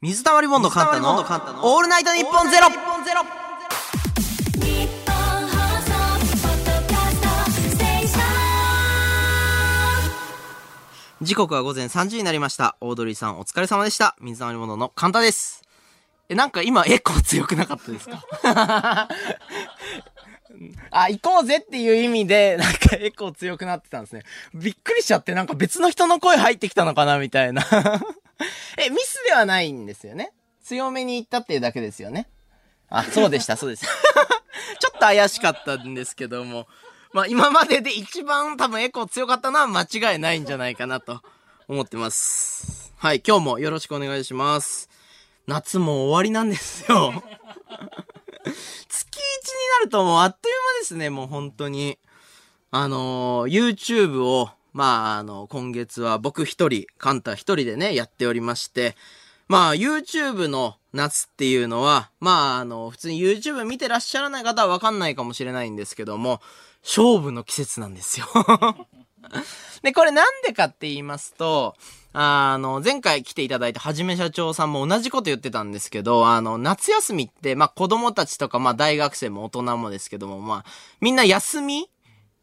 水溜りボンドカンタの、オールナイトニッポンゼロ時刻は午前3時になりました。オードリーさんお疲れ様でした。水溜りボンドのカンタです。え、なんか今エコー強くなかったですか？あ、行こうぜっていう意味で、なんかエコー強くなってたんですね。びっくりしちゃって、なんか別の人の声入ってきたのかなみたいな。え、ミスではないんですよね。強めに言ったっていうだけですよね。あ、そうでした、そうです。ちょっと怪しかったんですけども。まあ今までで一番多分エコー強かったのは間違いないんじゃないかなと思ってます。はい、今日もよろしくお願いします。夏も終わりなんですよ。月1になるともうあっという間ですね、もう本当に。あのー YouTube を、まあ、あの、今月は僕一人、カンタ一人でね、やっておりまして、まあ、YouTube の夏っていうのは、まあ、あの、普通に YouTube 見てらっしゃらない方はわかんないかもしれないんですけども、勝負の季節なんですよ。で、これなんでかって言いますと、あの、前回来ていただいたはじめ社長さんも同じこと言ってたんですけど、あの、夏休みって、まあ子供たちとか、まあ大学生も大人もですけども、まあ、みんな休み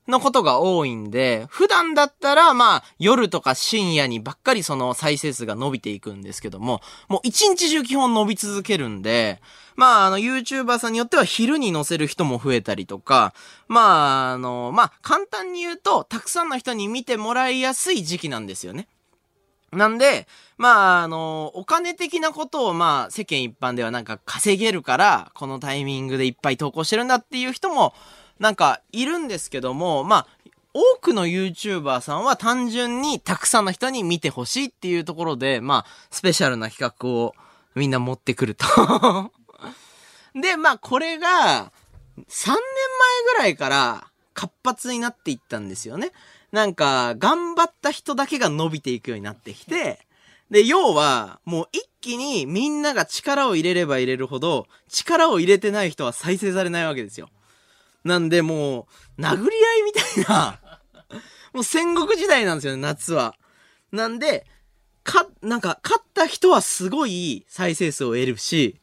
のことが多いんで、普段だったら、まあ、夜とか深夜にばっかりその再生数が伸びていくんですけども、もう一日中基本伸び続けるんで、まあ、あの、YouTuber さんによっては昼に載せる人も増えたりとか、まあ、あの、まあ、簡単に言うと、たくさんの人に見てもらいやすい時期なんですよね。なんで、まあ、あの、お金的なことを、まあ、世間一般ではなんか稼げるから、このタイミングでいっぱい投稿してるんだっていう人も、なんか、いるんですけども、まあ、多くの YouTuber さんは単純にたくさんの人に見てほしいっていうところで、まあ、スペシャルな企画をみんな持ってくると。で、まあ、これが、3年前ぐらいから活発になっていったんですよね。なんか、頑張った人だけが伸びていくようになってきて、で、要は、もう一気にみんなが力を入れれば入れるほど、力を入れてない人は再生されないわけですよ。なんでもう、殴り合いみたいな、もう戦国時代なんですよね、夏は。なんで、か、なんか、勝った人はすごい再生数を得るし、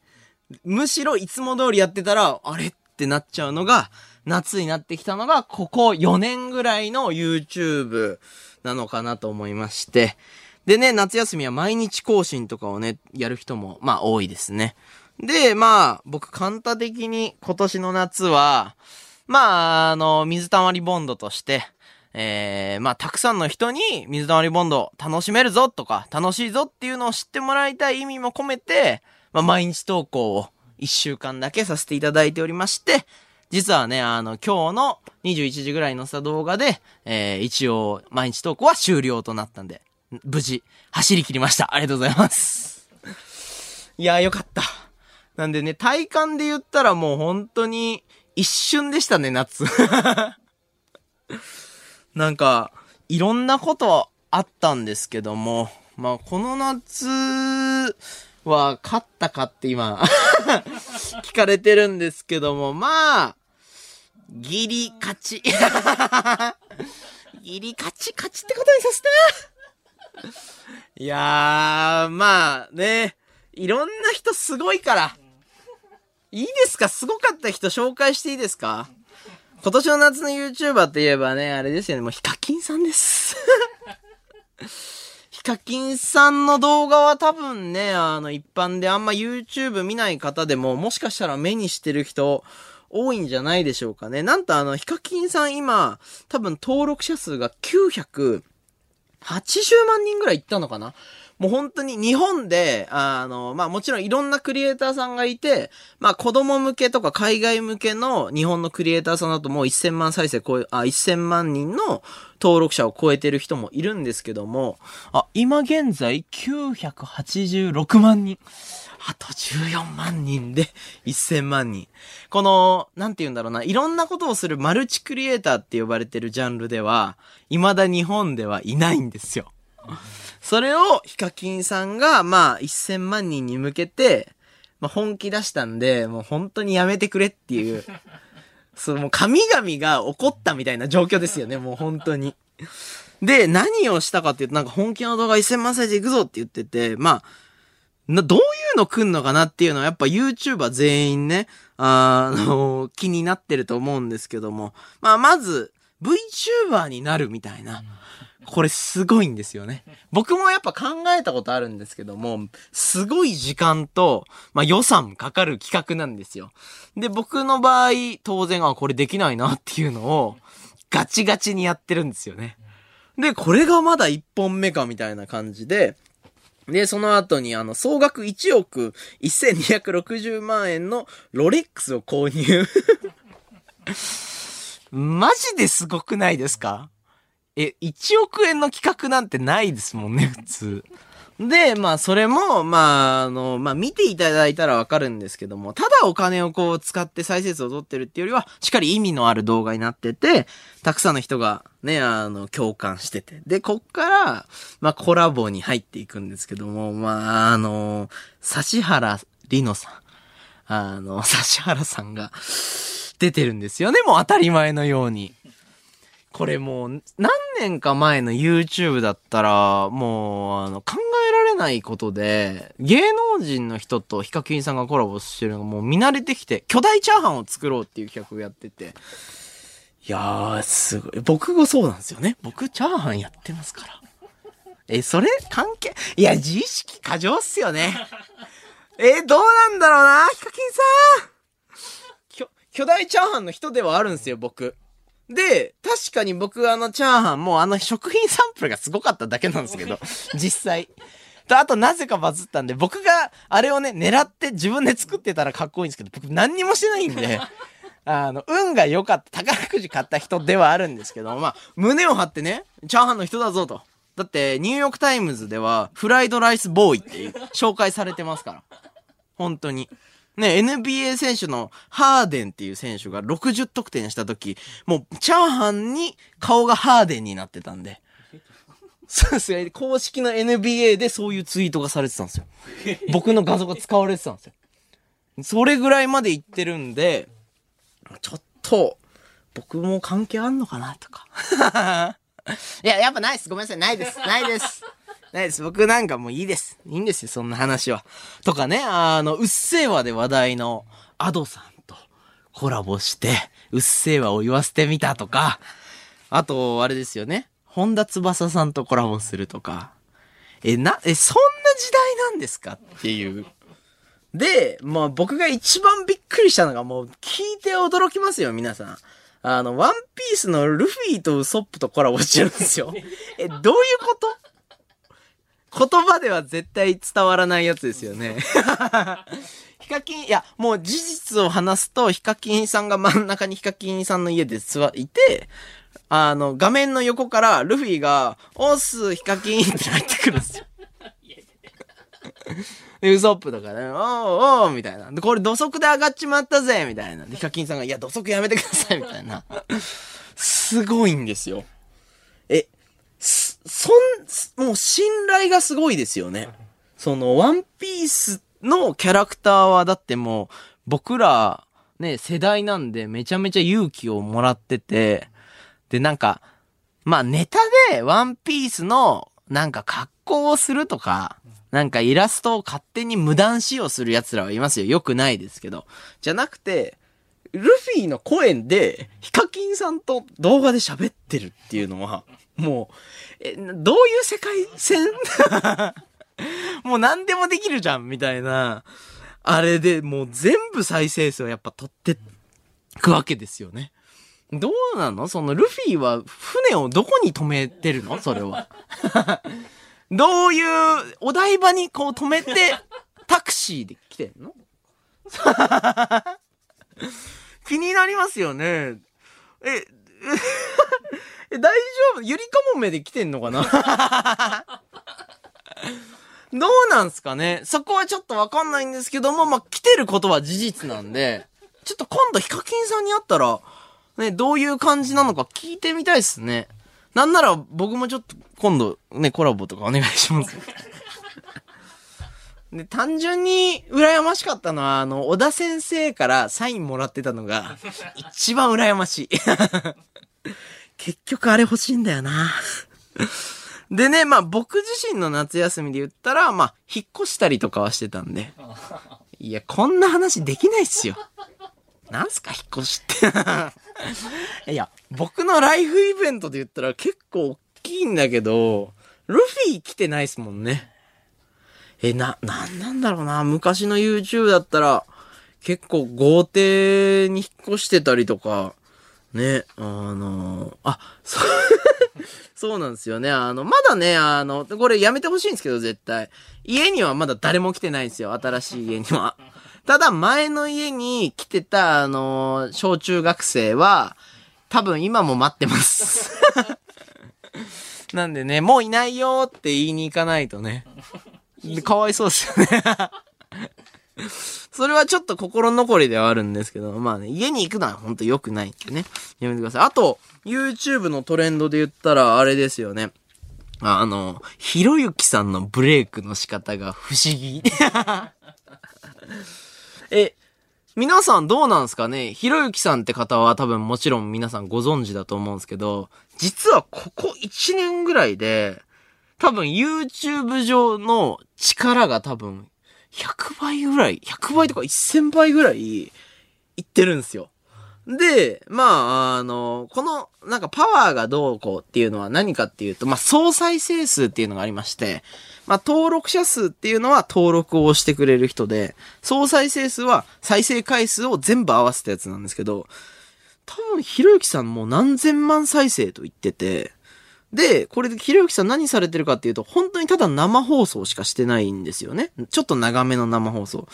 むしろいつも通りやってたら、あれってなっちゃうのが、夏になってきたのが、ここ4年ぐらいの YouTube なのかなと思いまして。でね、夏休みは毎日更新とかをね、やる人も、まあ多いですね。で、まあ、僕、簡単的に今年の夏は、まあ、あの、水溜りボンドとして、えー、まあ、たくさんの人に水溜りボンド楽しめるぞとか、楽しいぞっていうのを知ってもらいたい意味も込めて、まあ、毎日投稿を1週間だけさせていただいておりまして、実はね、あの、今日の21時ぐらいのした動画で、えー、一応、毎日投稿は終了となったんで、無事、走り切りました。ありがとうございます。いやー、よかった。なんでね、体感で言ったらもう本当に、一瞬でしたね、夏。なんか、いろんなことあったんですけども、まあ、この夏は勝ったかって今、聞かれてるんですけども、まあ、ギリ勝ち。ギリ勝ち、勝ちってことにさせていやー、まあね、いろんな人すごいから。いいですか？すごかった人紹介していいですか？今年の夏の YouTuber といえばね、あれですよね、もうヒカキンさんです。ヒカキンさんの動画は多分ね、あの一般であんま YouTube 見ない方でも、もしかしたら目にしてる人多いんじゃないでしょうかね。なんとあの、ヒカキンさん今、多分登録者数が980万人ぐらいいったのかな？もう本当に日本で、あの、まあもちろんいろんなクリエイターさんがいて、まあ子供向けとか海外向けの日本のクリエイターさんだともう1000万再生超え、あ、1000万人の登録者を超えてる人もいるんですけども、あ、今現在986万人。あと14万人で 1000万人。この、なんて言うんだろうな、いろんなことをするマルチクリエイターって呼ばれてるジャンルでは、未だ日本ではいないんですよ。それを、ヒカキンさんが、まあ、1000万人に向けて、まあ、本気出したんで、もう本当にやめてくれっていう、そう、もう神々が怒ったみたいな状況ですよね、もう本当に。で、何をしたかっていうと、なんか本気の動画1000万再生いくぞって言ってて、まあ、な、どういうの来んのかなっていうのはやっぱ YouTuber 全員ね、あの、気になってると思うんですけども。まあ、まず、VTuber になるみたいな。これすごいんですよね。僕もやっぱ考えたことあるんですけども、すごい時間と、まあ予算かかる企画なんですよ。で、僕の場合、当然、あ、これできないなっていうのを、ガチガチにやってるんですよね。で、これがまだ1本目かみたいな感じで、で、その後に、あの、総額1億1260万円のロレックスを購入。マジですごくないですか？え、1億円の企画なんてないですもんね、普通。で、まあ、それも、まあ、あの、まあ、見ていただいたらわかるんですけども、ただお金をこう使って再生数を取ってるっていうよりは、しっかり意味のある動画になってて、たくさんの人がね、あの、共感してて。で、こっから、まあ、コラボに入っていくんですけども、まあ、あの、指原里乃さん。あの、指原さんが出てるんですよね、もう当たり前のように。これもう、何年か前の YouTube だったら、もう、あの、考えられないことで、芸能人の人とヒカキンさんがコラボしてるのがもう見慣れてきて、巨大チャーハンを作ろうっていう企画をやってて、いやー、すごい。僕もそうなんですよね。僕、チャーハンやってますから。え、それ関係いや、自意識過剰っすよね。え、どうなんだろうな、ヒカキンさん巨巨大チャーハンの人ではあるんですよ、僕。で、確かに僕あのチャーハンもあの食品サンプルがすごかっただけなんですけど、実際。と、あとなぜかバズったんで、僕があれをね、狙って自分で作ってたらかっこいいんですけど、僕何にもしてないんで、あの、運が良かった、宝くじ買った人ではあるんですけど、まあ、胸を張ってね、チャーハンの人だぞと。だって、ニューヨークタイムズでは、フライドライスボーイって紹介されてますから。本当に。ね、NBA 選手のハーデンっていう選手が60得点した時、もうチャーハンに顔がハーデンになってたんで。そうですね。公式の NBA でそういうツイートがされてたんですよ。僕の画像が使われてたんですよ。それぐらいまで言ってるんで、ちょっと、僕も関係あんのかなとか。いや、やっぱないです。ごめんなさい。ないです。ないです。ないです。僕なんかもういいです。いいんですよ、そんな話は。とかね、あの、うっせぇわで話題のアドさんとコラボして、うっせぇわを言わせてみたとか、あと、あれですよね。本田翼さんとコラボするとか。え、な、え、そんな時代なんですかっていう。で、まあ僕が一番びっくりしたのがもう聞いて驚きますよ、皆さん。あの、ワンピースのルフィとウソップとコラボしてるんですよ。え、どういうこと？言葉では絶対伝わらないやつですよね。ヒカキン、いや、もう事実を話すと、ヒカキンさんが真ん中にヒカキンさんの家で座いて、あの、画面の横からルフィが、オス、ヒカキンって入ってくるんですよ。で、ウソップとかね、おーおーみたいな。で、これ土足で上がっちまったぜみたいな。で、ヒカキンさんが、いや、土足やめてくださいみたいな。すごいんですよ。え、そん、もう信頼がすごいですよね。その、ワンピースのキャラクターはだってもう、僕ら、ね、世代なんでめちゃめちゃ勇気をもらってて、で、なんか、まあネタでワンピースのなんか格好をするとか、なんかイラストを勝手に無断使用する奴らはいますよ。よくないですけど。じゃなくて、ルフィの声で、ヒカキンさんと動画で喋ってるっていうのは、もう、え、どういう世界線？もう何でもできるじゃん、みたいな。あれでもう全部再生数をやっぱ取ってくわけですよね。どうなの？そのルフィは船をどこに止めてるの？それは。どういう、お台場にこう止めて、タクシーで来てんの？気になりますよね。え、え、大丈夫？ゆりかもめで来てんのかな？どうなんすかね？そこはちょっとわかんないんですけども、まあ、来てることは事実なんで、ちょっと今度ヒカキンさんに会ったら、ね、どういう感じなのか聞いてみたいっすね。なんなら僕もちょっと今度ね、コラボとかお願いします。で、単純に羨ましかったのは、あの、小田先生からサインもらってたのが、一番羨ましい。結局あれ欲しいんだよな。でね、まあ僕自身の夏休みで言ったら、まあ引っ越したりとかはしてたんで。いや、こんな話できないっすよ。なんすか引っ越しって。いや、僕のライフイベントで言ったら結構大きいんだけど、ルフィ来てないっすもんね。え、な、なんなんだろうな。昔の YouTube だったら、結構豪邸に引っ越してたりとか、ね、あのあ、そう、そうなんですよね。あの、まだね、あの、これやめてほしいんですけど、絶対。家にはまだ誰も来てないんですよ。新しい家には。ただ、前の家に来てた、あの、小中学生は、多分今も待ってます。なんでね、もういないよって言いに行かないとね。かわいそうですよね。それはちょっと心残りではあるんですけど、まあね、家に行くのは本当良くないんでね。やめてください。あと、YouTube のトレンドで言ったら、あれですよね。ああの、ひろゆきさんのブレイクの仕方が不思議。え、皆さんどうなんすかね？ひろゆきさんって方は多分もちろん皆さんご存知だと思うんですけど、実はここ1年ぐらいで、多分 YouTube 上の力が多分100倍ぐらい、100倍とか1000倍ぐらいいってるんですよ。で、まあ、あの、この、なんかパワーがどうこうっていうのは何かっていうと、まあ、総再生数っていうのがありまして、まあ、登録者数っていうのは登録をしてくれる人で、総再生数は再生回数を全部合わせたやつなんですけど、多分、ひろゆきさんも何千万再生と言ってて、で、これでひろゆきさん何されてるかっていうと、本当にただ生放送しかしてないんですよね。ちょっと長めの生放送。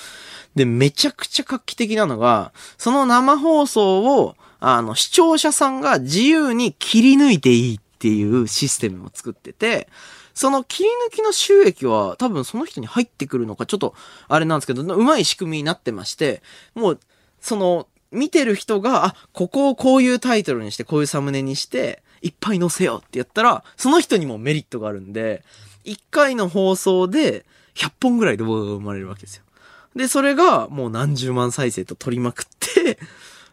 で、めちゃくちゃ画期的なのが、その生放送を、あの、視聴者さんが自由に切り抜いていいっていうシステムを作ってて、その切り抜きの収益は多分その人に入ってくるのか、ちょっと、あれなんですけど、うまい仕組みになってまして、もう、その、見てる人が、あ、ここをこういうタイトルにして、こういうサムネにして、いっぱい載せようってやったら、その人にもメリットがあるんで、1回の放送で100本ぐらい動画が生まれるわけですよ。で、それがもう何十万再生と取りまくって、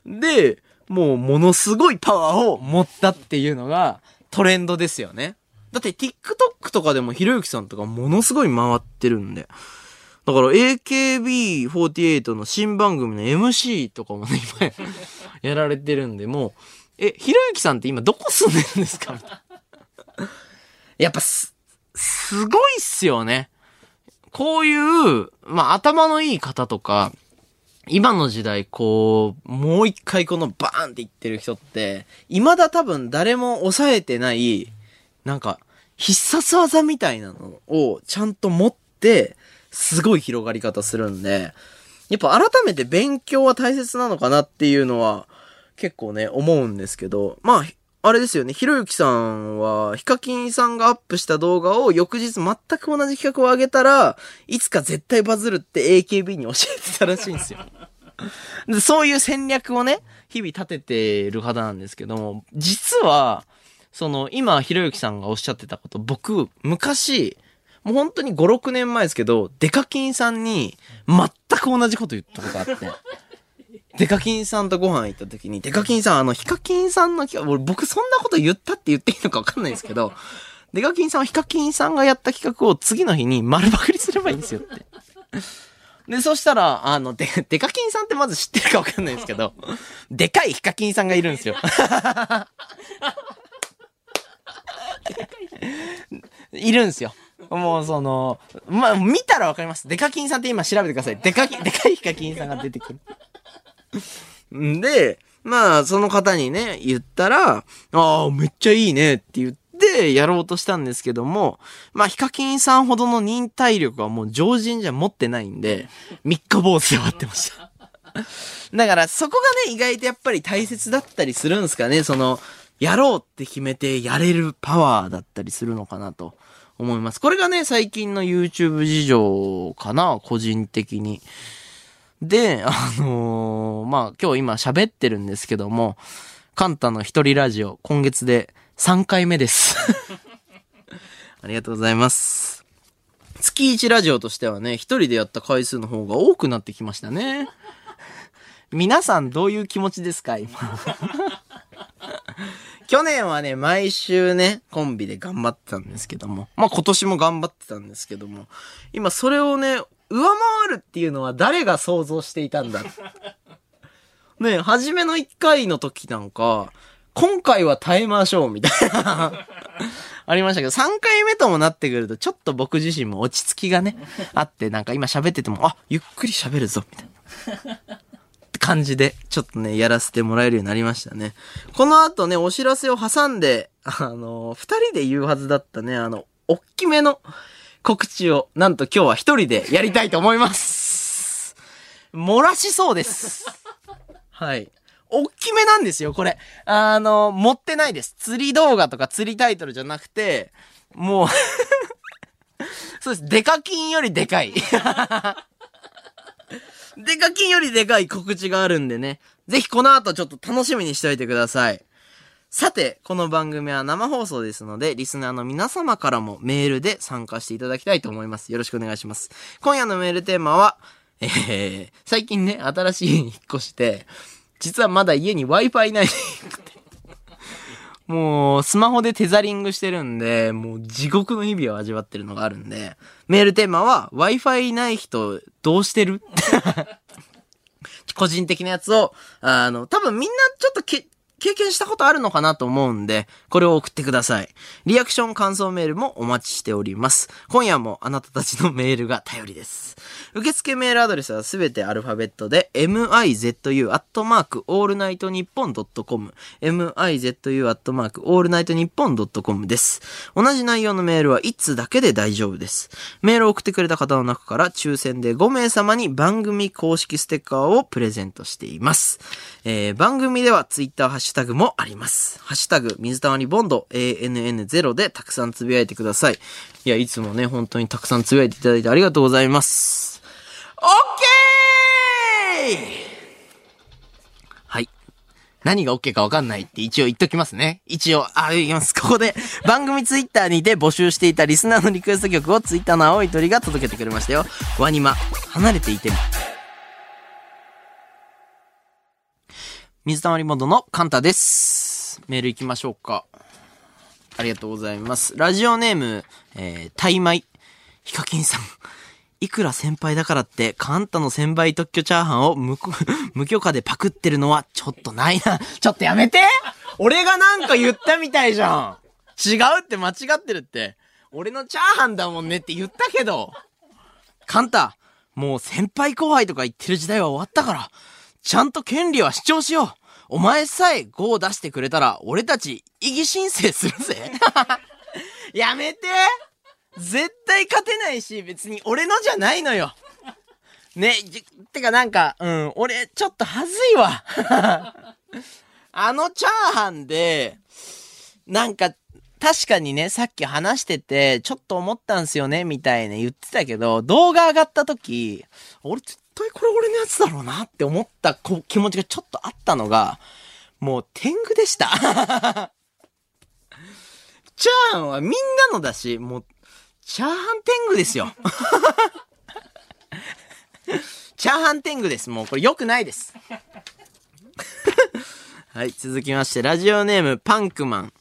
で、もうものすごいパワーを持ったっていうのがトレンドですよね。だって TikTok とかでもひろゆきさんとかものすごい回ってるんで。だから AKB48 の新番組の MC とかもね、今やられてるんで、もう、え、ひろゆきさんって今どこ住んでるんですか？みたいなやっぱす、すごいっすよね。こういう、まあ頭のいい方とか、今の時代こう、もう一回このバーンって言ってる人って、未だ多分誰も抑えてない、なんか、必殺技みたいなのをちゃんと持って、すごい広がり方するんで、やっぱ改めて勉強は大切なのかなっていうのは結構ね、思うんですけど、まあ、あれですよね、ひろゆきさんは、ヒカキンさんがアップした動画を翌日全く同じ企画を上げたら、いつか絶対バズるって AKB に教えてたらしいんですよ。でそういう戦略をね、日々立ててる方なんですけども、実は、その、今、ひろゆきさんがおっしゃってたこと、僕、昔、もう本当に5、6年前ですけど、デカキンさんに全く同じこと言ったことあって。デカキンさんとご飯行った時に、デカキンさん、あの、ヒカキンさんの企画、俺僕そんなこと言ったって言っていいのか分かんないですけど、デカキンさんはヒカキンさんがやった企画を次の日に丸パクリすればいいんですよって。で、そしたら、あの、デデカキンさんってまず知ってるか分かんないですけど、でかいヒカキンさんがいるんですよ。いるんですよ。もうその、まあ、見たらわかります。デカキンさんって今調べてください。デカキン、でかいヒカキンさんが出てくる。んで、まあ、その方にね、言ったら、ああ、めっちゃいいねって言って、やろうとしたんですけども、まあ、ヒカキンさんほどの忍耐力はもう常人じゃ持ってないんで、三日坊主で終わってました。だから、そこがね、意外とやっぱり大切だったりするんですかね。その、やろうって決めてやれるパワーだったりするのかなと思います。これがね、最近の YouTube 事情かな、個人的に。で、あのーまあ、今日今喋ってるんですけども、カンタの一人ラジオ、今月で3回目です。ありがとうございます。月1ラジオとしてはね、一人でやった回数の方が多くなってきましたね。皆さんどういう気持ちですか今。去年はね、毎週ね、コンビで頑張ってたんですけども、まあ今年も頑張ってたんですけども、今それをね、上回るっていうのは誰が想像していたんだ？ね初めの1回の時なんか、今回は耐えましょうみたいな、ありましたけど、3回目ともなってくると、ちょっと僕自身も落ち着きがね、あって、なんか今喋ってても、あ、ゆっくり喋るぞ、みたいな。って感じで、ちょっとね、やらせてもらえるようになりましたね。この後ね、お知らせを挟んで、あの、二人で言うはずだったね、あの、おっきめの告知を、なんと今日は一人でやりたいと思います。漏らしそうです。はい。おっきめなんですよ、これ。あの、持ってないです。釣り動画とか釣りタイトルじゃなくて、もう、そうです。デカキンよりでかい。デカキンよりでかい告知があるんでね。ぜひこの後ちょっと楽しみにしておいてください。さて、この番組は生放送ですので、リスナーの皆様からもメールで参加していただきたいと思います。よろしくお願いします。今夜のメールテーマは、えー、最近ね、新しい家に引っ越して、実はまだ家に Wi-Fi ない。もう、スマホでテザリングしてるんで、もう地獄の日々を味わってるのがあるんで、メールテーマは、Wi-Fi ない人、どうしてる？個人的なやつを、あの、多分みんなちょっとけ、経験したことあるのかなと思うんで、これを送ってください。リアクション感想メールもお待ちしております。今夜もあなたたちのメールが頼りです。受付メールアドレスはすべてアルファベットで、mizu アットマークオールナイトニッポンドットコム、mizu アットマークオールナイトニッポンドットコムです。同じ内容のメールは1通だけで大丈夫です。メールを送ってくれた方の中から抽選で5名様に番組公式ステッカーをプレゼントしています。えー、番組ではツイッターハッシュタグもあります。ハッシュタグ、水溜りボンド ANN0 でたくさんつぶやいてください。いや、いつもね、本当にたくさんつぶやいていただいてありがとうございます。オッケーはい。何が OK かわかんないって一応言っときますね。一応、あ、言います。ここで、番組ツイッターにて募集していたリスナーのリクエスト曲をツイッターの青い鳥が届けてくれましたよ。ワニマ、離れていても。水溜りボンドのカンタです。メール行きましょうか。ありがとうございます。ラジオネーム、えー、タイマイ。ヒカキンさん。いくら先輩だからって、カンタの1000倍特許チャーハンを無 無許可でパクってるのはちょっとないな。ちょっとやめて俺がなんか言ったみたいじゃん。違うって間違ってるって。俺のチャーハンだもんねって言ったけど。カンタ、もう先輩後輩とか言ってる時代は終わったから、ちゃんと権利は主張しよう。お前さえ5を出してくれたら、俺たち異議申請するぜ。やめて絶対勝てないし、別に俺のじゃないのよ。ね、てかなんか、うん、俺、ちょっとはずいわ。あのチャーハンで、なんか、確かにね、さっき話してて、ちょっと思ったんすよね、みたいな言ってたけど、動画上がった時、俺対これ俺のやつだろうなって思ったこ気持ちがちょっとあったのが、もう天狗でした。チャーハンはみんなのだし、もう、チャーハン天狗ですよ。チャーハン天狗です。もうこれ良くないです。はい、続きまして、ラジオネームパンクマン。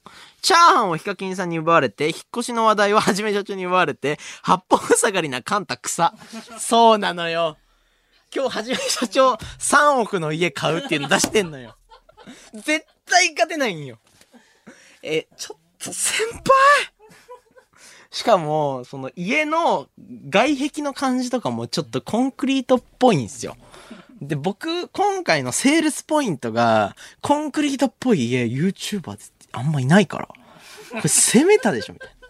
チャーハンをヒカキンさんに奪われて、引っ越しの話題をはじめ社長に奪われて、八方塞がりなカンタ草。そうなのよ。今日はじめ社長3億の家買うっていうの出してんのよ。絶対勝てないんよ。え、ちょっと先輩？しかも、その家の外壁の感じとかもちょっとコンクリートっぽいんですよ。で、僕、今回のセールスポイントが、コンクリートっぽい家、YouTuber ってあんまいないから。これ攻めたでしょみたいな。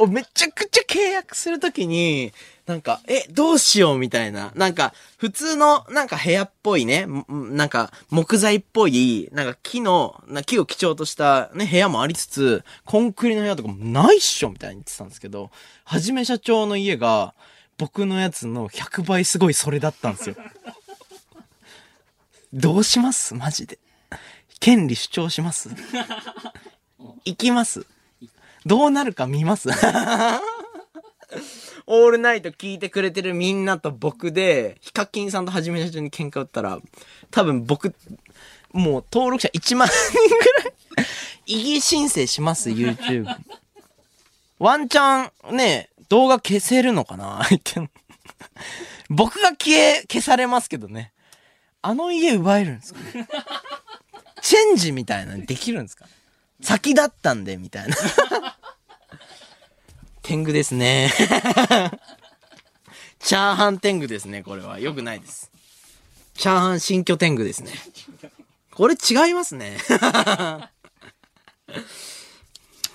お、めちゃくちゃ契約するときに、なんか、え、どうしようみたいな。なんか、普通の、なんか部屋っぽいね、んなんか、木材っぽい、なんか木の、な木を基調としたね、部屋もありつつ、コンクリの部屋とかもないっしょみたいに言ってたんですけど、はじめ社長の家が、僕のやつの100倍すごいそれだったんですよ。どうします？マジで。権利主張します？行きます？どうなるか見ます？オールナイト聞いてくれてるみんなと僕で、ヒカキンさんとはじめ社長に喧嘩売ったら、多分僕、もう登録者1万人ぐらい、異議申請します ?YouTube。ワンチャン、ね、動画消せるのかな？相手の。僕が消え、消されますけどね。あの家奪えるんですか？ねチェンジみたいなのできるんですか？先だったんで、みたいな。天狗ですね。チャーハン天狗ですね、これは。よくないです。チャーハン新居天狗ですね。これ違いますね。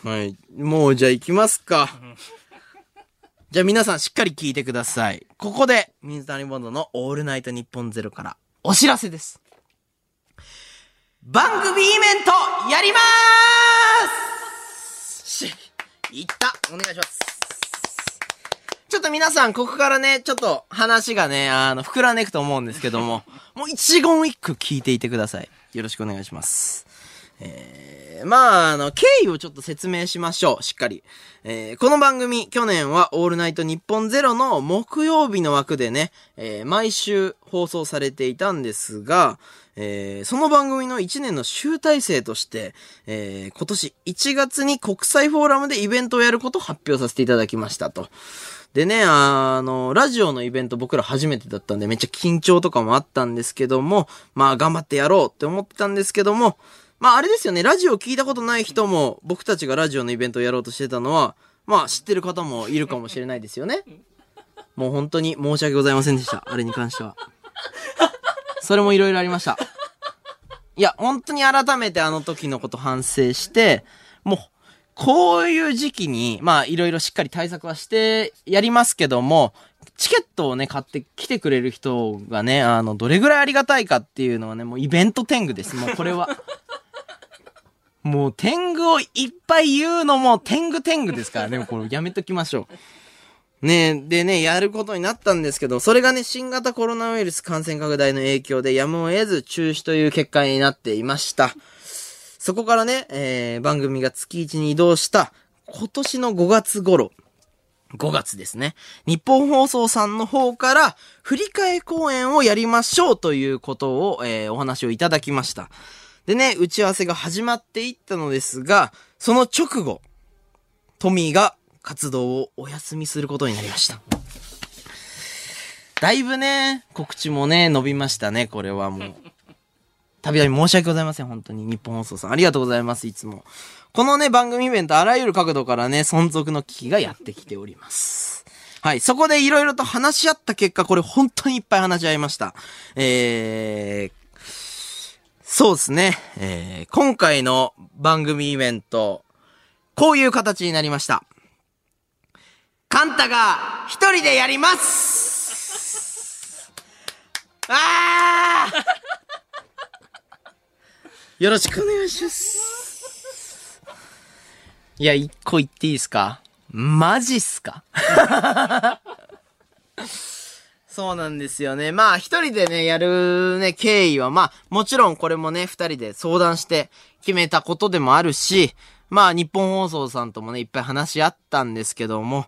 はい。もうじゃあ行きますか。じゃあ皆さんしっかり聞いてください。ここで、水谷ボンドのオールナイトニッポンゼロからお知らせです。番組イベントやりまーすし、いったお願いします。ちょっと皆さん、ここからね、ちょっと話がね、あの、膨らんでいくと思うんですけども、もう一言一句聞いていてください。よろしくお願いします。えー、まあ、あの、経緯をちょっと説明しましょう。しっかり。えー、この番組、去年はオールナイトニッポンゼロの木曜日の枠でね、えー、毎週放送されていたんですが、えー、その番組の1年の集大成として、えー、今年1月に国際フォーラムでイベントをやることを発表させていただきましたと。でね、あの、ラジオのイベント僕ら初めてだったんでめっちゃ緊張とかもあったんですけども、まあ頑張ってやろうって思ってたんですけども、まああれですよね、ラジオ聞いたことない人も僕たちがラジオのイベントをやろうとしてたのは、まあ知ってる方もいるかもしれないですよね。もう本当に申し訳ございませんでした。あれに関しては。それもいろいろありました。いや、本当に改めてあの時のこと反省して、もう、こういう時期に、まあ、いろいろしっかり対策はしてやりますけども、チケットをね、買って来てくれる人がね、あの、どれぐらいありがたいかっていうのはね、もうイベント天狗です。もうこれは。もう天狗をいっぱい言うのも天狗天狗ですからね、これやめときましょう。ねでね、やることになったんですけど、それがね、新型コロナウイルス感染拡大の影響でやむを得ず中止という結果になっていました。そこからね、えー、番組が月1に移動した今年の5月頃、5月ですね。日本放送さんの方から振り替え公演をやりましょうということを、えー、お話をいただきました。でね、打ち合わせが始まっていったのですが、その直後、トミーが活動をお休みすることになりました。だいぶね、告知もね、伸びましたね、これはもう。たびたび申し訳ございません、本当に。日本放送さん。ありがとうございます、いつも。このね、番組イベント、あらゆる角度からね、存続の危機がやってきております。はい。そこでいろいろと話し合った結果、これ本当にいっぱい話し合いました。えー、そうですね。えー、今回の番組イベント、こういう形になりました。カンタが一人でやります。あよろしくお願いします。いや、一個言っていいですか？マジっすか？そうなんですよね。まあ、一人でね、やるね、経緯は、まあ、もちろんこれもね、二人で相談して決めたことでもあるし、まあ、日本放送さんともね、いっぱい話し合ったんですけども、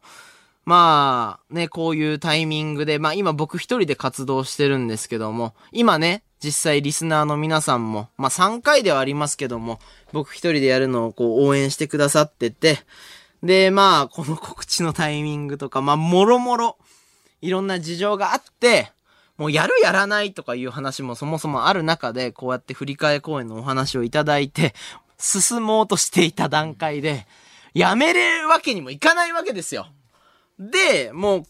まあ、ね、こういうタイミングで、まあ今僕一人で活動してるんですけども、今ね、実際リスナーの皆さんも、まあ3回ではありますけども、僕一人でやるのをこう応援してくださってて、で、まあ、この告知のタイミングとか、まあ、もろもろ、いろんな事情があって、もうやるやらないとかいう話もそもそもある中で、こうやって振り替え公演のお話をいただいて、進もうとしていた段階で、やめるわけにもいかないわけですよ。で、もう、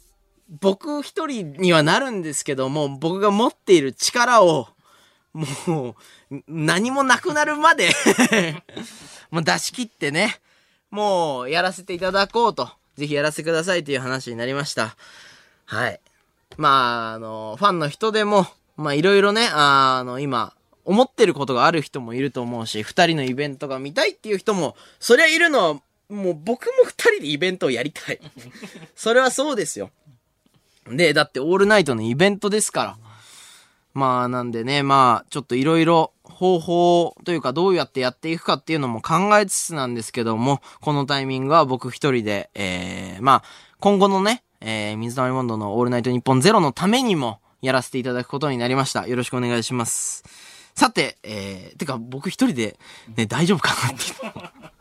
僕一人にはなるんですけども、僕が持っている力を、もう、何もなくなるまで、もう出し切ってね、もうやらせていただこうと、ぜひやらせてくださいという話になりました。はい。まあ、あの、ファンの人でも、まあいろいろね、あの、今、思ってることがある人もいると思うし、二人のイベントが見たいっていう人も、そりゃいるのは、もう僕も二人でイベントをやりたい。それはそうですよ。で、だってオールナイトのイベントですから。まあなんでね、まあちょっといろいろ方法というかどうやってやっていくかっていうのも考えつつなんですけども、このタイミングは僕一人で、えー、まあ今後のね、えー、水溜りボンドのオールナイトニッポンゼロのためにもやらせていただくことになりました。よろしくお願いします。さて、えー、てか僕一人でね、大丈夫かなって。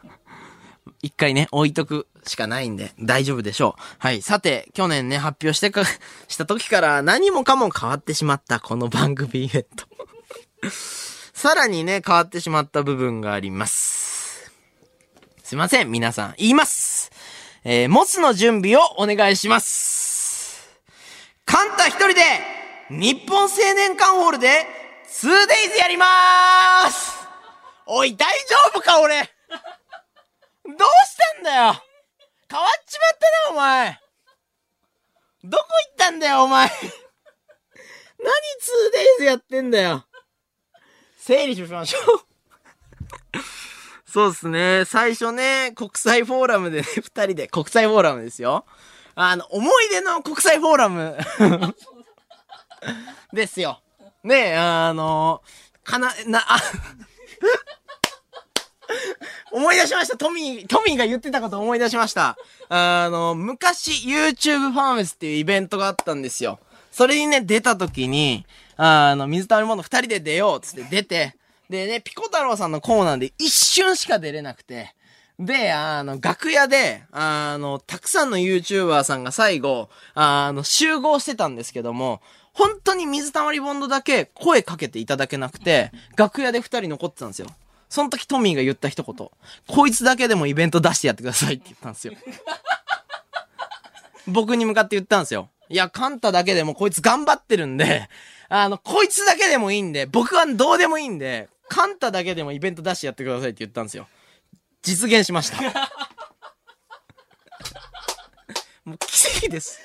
一回ね、置いとくしかないんで、大丈夫でしょう。はい。さて、去年ね、発表してか、した時から何もかも変わってしまったこの番組イベント。さらにね、変わってしまった部分があります。すいません、皆さん。言います。えー、モスの準備をお願いします。カンタ一人で、日本青年館ホールで、2days やりまーすおい、大丈夫か俺どうしたんだよ？変わっちまったな、お前どこ行ったんだよ、お前何 2days やってんだよ整理しましょう。そうですね。最初ね、国際フォーラムでね、二人で、国際フォーラムですよ。あの、思い出の国際フォーラム。ですよ。ね、あの、かな、な、あ、思い出しました。トミー、トミーが言ってたこと思い出しました。あの、昔 YouTube ファーメスっていうイベントがあったんですよ。それにね、出た時に、あの、水溜りボンド二人で出ようっつって出て、でね、ピコ太郎さんのコーナーで一瞬しか出れなくて、で、あの、楽屋で、あの、たくさんの YouTuber さんが最後、あの、集合してたんですけども、本当に水溜りボンドだけ声かけていただけなくて、楽屋で二人残ってたんですよ。その時トミーが言った一言。こいつだけでもイベント出してやってくださいって言ったんですよ。僕に向かって言ったんですよ。いや、カンタだけでもこいつ頑張ってるんで、あの、こいつだけでもいいんで、僕はどうでもいいんで、カンタだけでもイベント出してやってくださいって言ったんですよ。実現しました。もう奇跡です。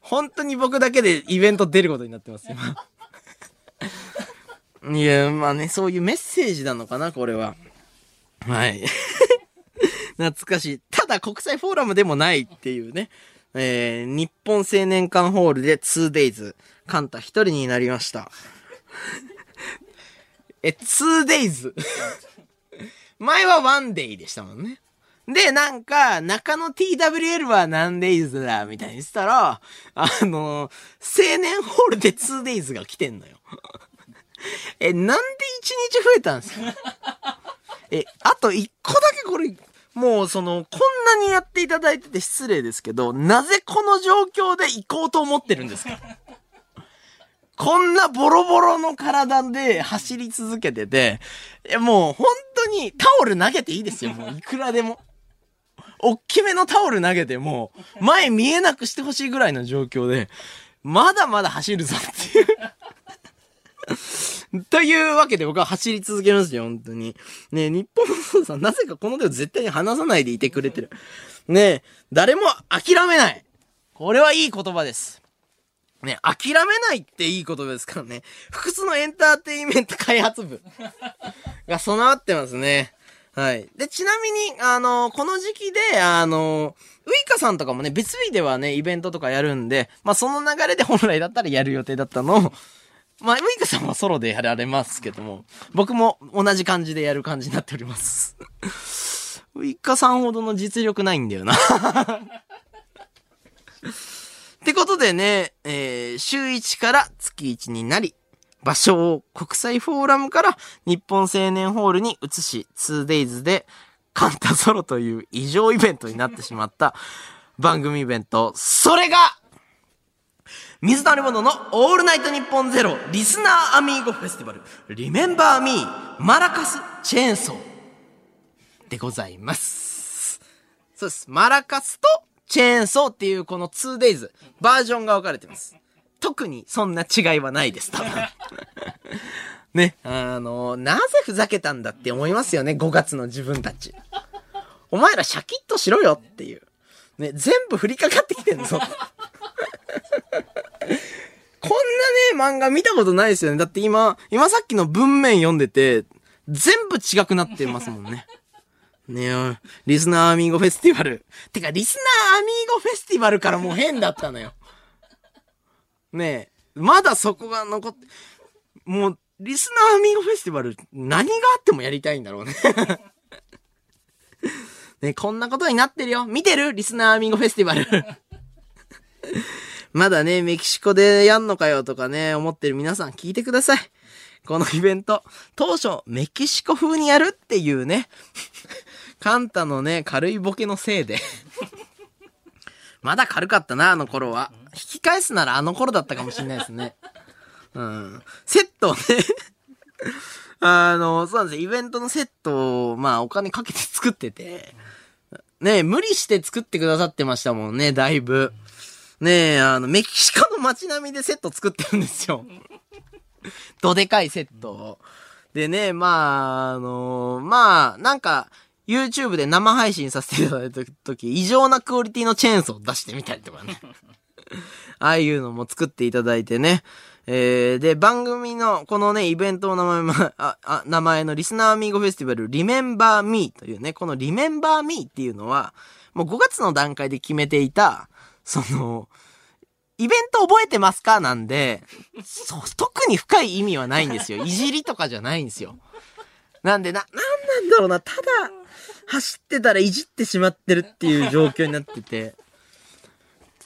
本当に僕だけでイベント出ることになってますよ。いや、まあね、そういうメッセージなのかな、これは。はい。懐かしい。ただ国際フォーラムでもないっていうね。えー、日本青年館ホールで 2days。カンタ一人になりました。え、2days。前は 1day でしたもんね。で、なんか、中野 TWL は何 days だ、みたいにしたら、あの青年ホールで 2days が来てんのよ。え、なんで1日増えたんですか？え、あと1個だけこれ、もうその、こんなにやっていただいてて失礼ですけど、なぜこの状況で行こうと思ってるんですか？こんなボロボロの体で走り続けてて、いやもう本当にタオル投げていいですよ、もういくらでも。おっきめのタオル投げても、前見えなくしてほしいぐらいの状況で、まだまだ走るぞっていう。というわけで僕は走り続けますよ、本当に。ね日本の父さん、なぜかこの手を絶対に離さないでいてくれてる。ね誰も諦めない。これはいい言葉です。ね、諦めないっていい言葉ですからね。複数のエンターテインメント開発部が備わってますね。はい。で、ちなみに、あの、この時期で、あの、ウイカさんとかもね、別日ではね、イベントとかやるんで、まあ、その流れで本来だったらやる予定だったのを、まあ、ウイカさんはソロでやられますけども、僕も同じ感じでやる感じになっております。ウイカさんほどの実力ないんだよな。ってことでね、えー、週1から月1になり、場所を国際フォーラムから日本青年ホールに移し、2days でカンタソロという異常イベントになってしまった番組イベント、それが水溜りボンドのオールナイトニッポンゼロリスナーアミーゴフェスティバルリメンバーミーマラカスチェーンソーでございます。そうです。マラカスとチェーンソーっていうこの 2days バージョンが分かれてます。特にそんな違いはないです、多分。ね、あの、なぜふざけたんだって思いますよね、5月の自分たち。お前らシャキッとしろよっていう。ね、全部降りかかってきてんぞ。こんなね、漫画見たことないですよね。だって今、今さっきの文面読んでて、全部違くなってますもんね。ねえ、リスナーアミーゴフェスティバル。てか、リスナーアミーゴフェスティバルからもう変だったのよ。ねえ、まだそこが残って、もう、リスナーアミーゴフェスティバル、何があってもやりたいんだろうね。ねこんなことになってるよ。見てる？リスナーアミーゴフェスティバル。まだね、メキシコでやんのかよとかね、思ってる皆さん聞いてください。このイベント、当初メキシコ風にやるっていうね、カンタのね、軽いボケのせいで、まだ軽かったな、あの頃は。引き返すならあの頃だったかもしれないですね。うん。セットをね、あの、そうなんですよ。イベントのセットを、まあ、お金かけて作ってて、ね無理して作ってくださってましたもんね、だいぶ。ねえ、あの、メキシコの街並みでセット作ってるんですよ。どでかいセットを。でね、まあ、あのまあ、なんか、YouTube で生配信させていただいた時、異常なクオリティのチェーンソーを出してみたりとかね。ああいうのも作っていただいてね。えー、で、番組の、このね、イベントの名前ま、あ、あ、名前のリスナーアミーゴフェスティバル、Remember Me というね、この Remember Me っていうのは、もう5月の段階で決めていた、その、イベント覚えてますか？なんで、そう、特に深い意味はないんですよ。いじりとかじゃないんですよ。なんで、な、なんなんだろうな、ただ、走ってたらいじってしまってるっていう状況になってて、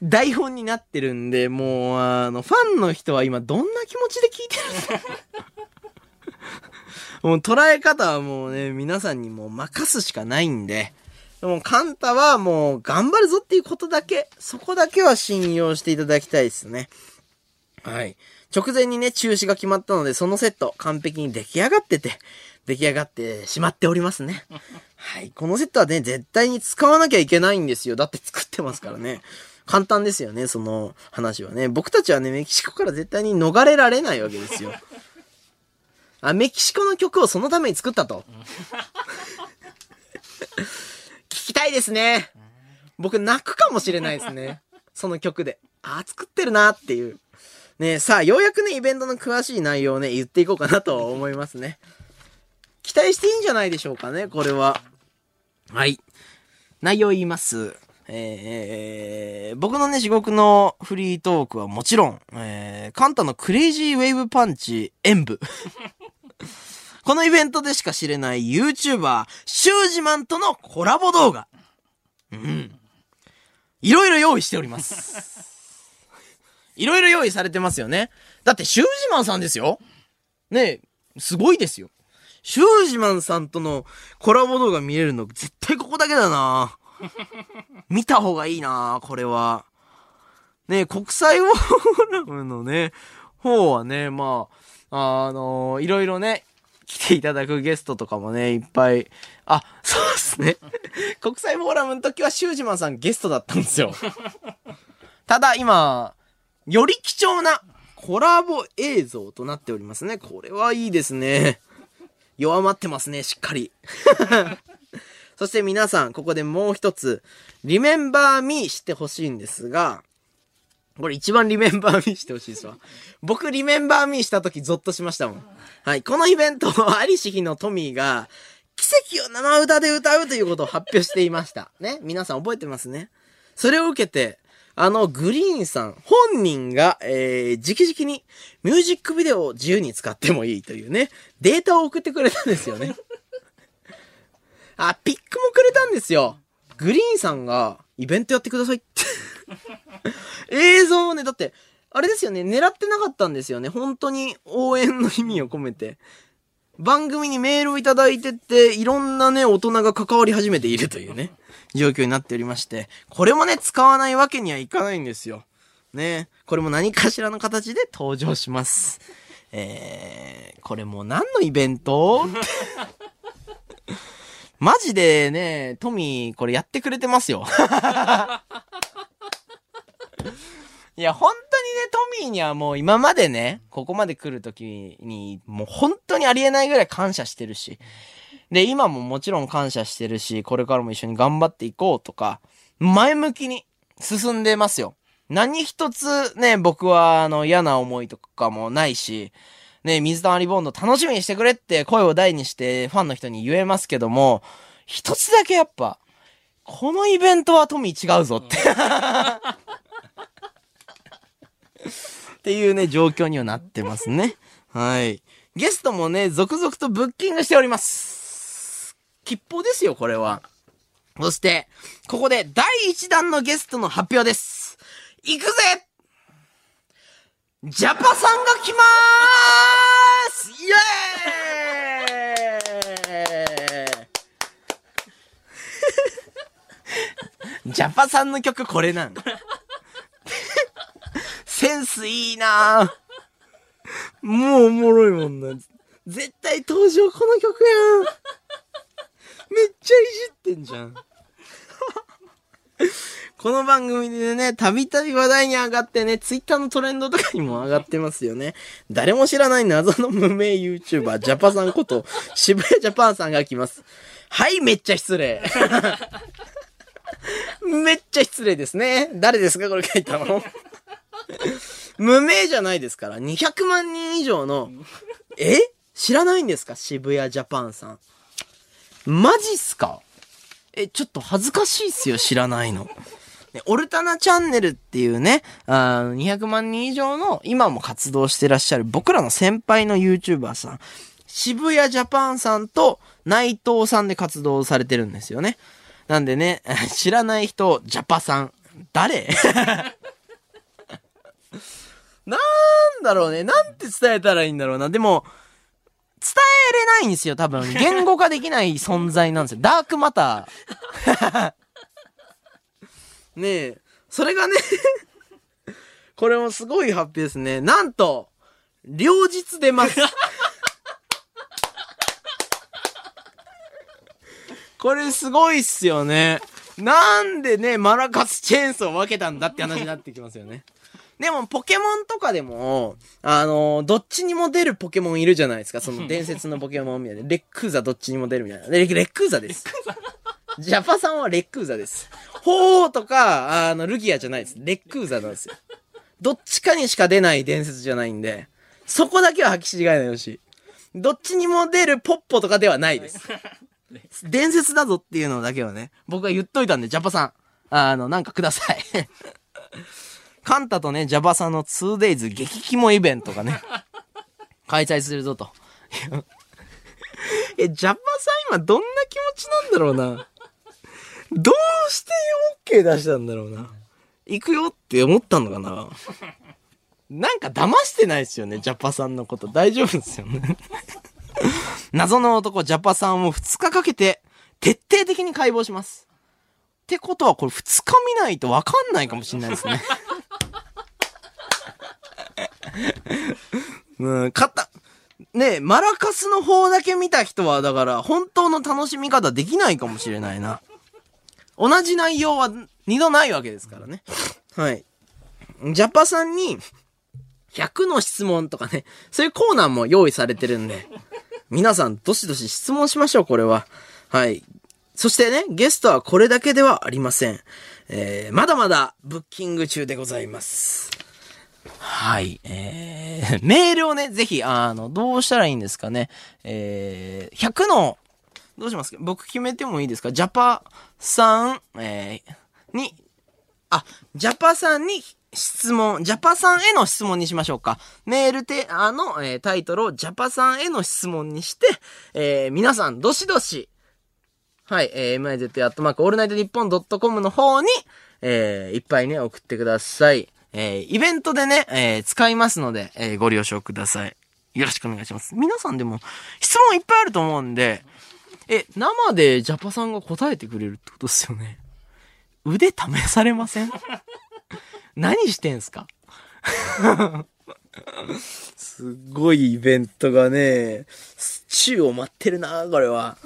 台本になってるんで、もう、あの、ファンの人は今どんな気持ちで聞いてるんだ？もう捉え方はもうね、皆さんにもう任すしかないんで、でもカンタはもう頑張るぞっていうことだけ、そこだけは信用していただきたいですね。はい。直前にね、中止が決まったので、そのセット完璧に出来上がってて、出来上がってしまっておりますね。はい。このセットはね、絶対に使わなきゃいけないんですよ。だって作ってますからね。簡単ですよね、その話はね。僕たちはね、メキシコから絶対に逃れられないわけですよ。あ、メキシコの曲をそのために作ったと。聞きたいですね。僕泣くかもしれないですね。その曲で。あー、作ってるなっていう。ねさあ、ようやくね、イベントの詳しい内容をね、言っていこうかなと思いますね。期待していいんじゃないでしょうかね、これは。はい。内容言います。えー、僕のね、地獄のフリートークはもちろん、えー、カンタのクレイジーウェーブパンチ演舞。このイベントでしか知れない YouTuber、シュージマンとのコラボ動画。うん。いろいろ用意しております。いろいろ用意されてますよね。だってシュージマンさんですよ。ねえ、すごいですよ。シュージマンさんとのコラボ動画見れるの絶対ここだけだな見た方がいいなこれは。ねえ国際フォーラムのね、方はね、まあ、あのいろいろね、来ていただくゲストとかもね、いっぱい、あ、そうですね。国際フォーラムの時はシュージマンさんゲストだったんですよ。ただ今、より貴重なコラボ映像となっておりますね。これはいいですね。弱まってますね、しっかり。そして皆さん、ここでもう一つ、リメンバーミーしてほしいんですが、これ一番リメンバーミーしてほしいですわ。僕リメンバーミーした時ゾッとしましたもん。はい、このイベントをアリシヒのトミーが、奇跡を生歌で歌うということを発表していました。ね皆さん覚えてますねそれを受けて、あの、グリーンさん、本人が、えー、直々にミュージックビデオを自由に使ってもいいというね、データを送ってくれたんですよね。あ、ピックもくれたんですよ。グリーンさんが、イベントやってくださいって。映像をね、だって、あれですよね、狙ってなかったんですよね。本当に応援の意味を込めて。番組にメールをいただいてって、いろんなね、大人が関わり始めているというね、状況になっておりまして、これもね、使わないわけにはいかないんですよ。ね、これも何かしらの形で登場します。えー、これもう何のイベント？マジでね、トミー、これやってくれてますよ。いや、本当にね、トミーにはもう今までね、ここまで来るときに、もう本当にありえないぐらい感謝してるし。で、今ももちろん感謝してるし、これからも一緒に頑張っていこうとか、前向きに進んでますよ。何一つね、僕はあの嫌な思いとかもないし、ね、水溜りボンド楽しみにしてくれって声を大にしてファンの人に言えますけども、一つだけやっぱ、このイベントはトミー違うぞって。っていうね、状況にはなってますね。はい。ゲストもね、続々とブッキングしております。吉報ですよ、これは。そして、ここで第1弾のゲストの発表です。行くぜジャパさんが来まーすイエーイ ジャパさんの曲これなんセンスいいなもうおもろいもんな。絶対登場この曲やん。めっちゃいじってんじゃん。この番組でね、たびたび話題に上がってね、ツイッターのトレンドとかにも上がってますよね。誰も知らない謎の無名 YouTuber、ジャパさんこと、渋谷ジャパンさんが来ます。はい、めっちゃ失礼。めっちゃ失礼ですね。誰ですか？これ書いたの。無名じゃないですから。200万人以上の、え？知らないんですか？渋谷ジャパンさん。マジっすか？え、ちょっと恥ずかしいっすよ、知らないの。ねオルタナチャンネルっていうね、あの200万人以上の今も活動してらっしゃる僕らの先輩の YouTuber さん、渋谷ジャパンさんと内藤さんで活動されてるんですよね。なんでね、知らない人、ジャパさん、誰？なんだろうね。なんて伝えたらいいんだろうな。でも、伝えれないんですよ、多分。言語化できない存在なんですよ。ダークマター。ねえ。それがね、これもすごい発表ですね。なんと、両日出ます。これすごいっすよね。なんでね、マラカスチェーンソーを分けたんだって話になってきますよね。でも、ポケモンとかでも、あのどっちにも出るポケモンいるじゃないですか。その 伝説のポケモンみたいな。レックーザどっちにも出るみたいな。レレックーザです。ジャパさんはレックーザです。ホーとか、あの、ルギアじゃないです。レックーザなんですよ。どっちかにしか出ない伝説じゃないんで、そこだけは履き違えないでほしい。どっちにも出るポッポとかではないです。伝説だぞっていうのだけはね、僕は言っといたんで、ジャパさん、あの、なんかください。カンタとね、ジャパさんの 2days 激キモイベントがね、開催するぞと。え、ジャパさん今どんな気持ちなんだろうな？どうして OK 出したんだろうな？行くよって思ったのかな？なんか騙してないですよね、ジャパさんのこと。大丈夫ですよね。謎の男ジャパさんを2日かけて徹底的に解剖します。ってことはこれ2日見ないとわかんないかもしれないですね。うん、勝った。ねえ、マラカスの方だけ見た人は、だから、本当の楽しみ方できないかもしれないな。同じ内容は二度ないわけですからね。はい。ジャパさんに、100の質問とかね、そういうコーナーも用意されてるんで、皆さん、どしどし質問しましょう、これは。はい。そしてね、ゲストはこれだけではありません。えー、まだまだブッキング中でございます。はい。えー、メールをね、ぜひ、あの、どうしたらいいんですかね。えー、100の、どうしますか？僕決めてもいいですか？ジャパさん、えー、に、あ、ジャパさんに質問、ジャパさんへの質問にしましょうか。メールテあの、えータイトルをジャパさんへの質問にして、えー皆さん、どしどし、はい、えー、miz アットマークオールナイトニッポンドットコムの方に、えーいっぱいね、送ってください。えーイベントでね、えー使いますので、えーご了承ください。よろしくお願いします。皆さんでも、質問いっぱいあると思うんで、え、生でジャパさんが答えてくれるってことですよね。腕試されません？何してんすか？すごいイベントがね、宙を待ってるなこれは。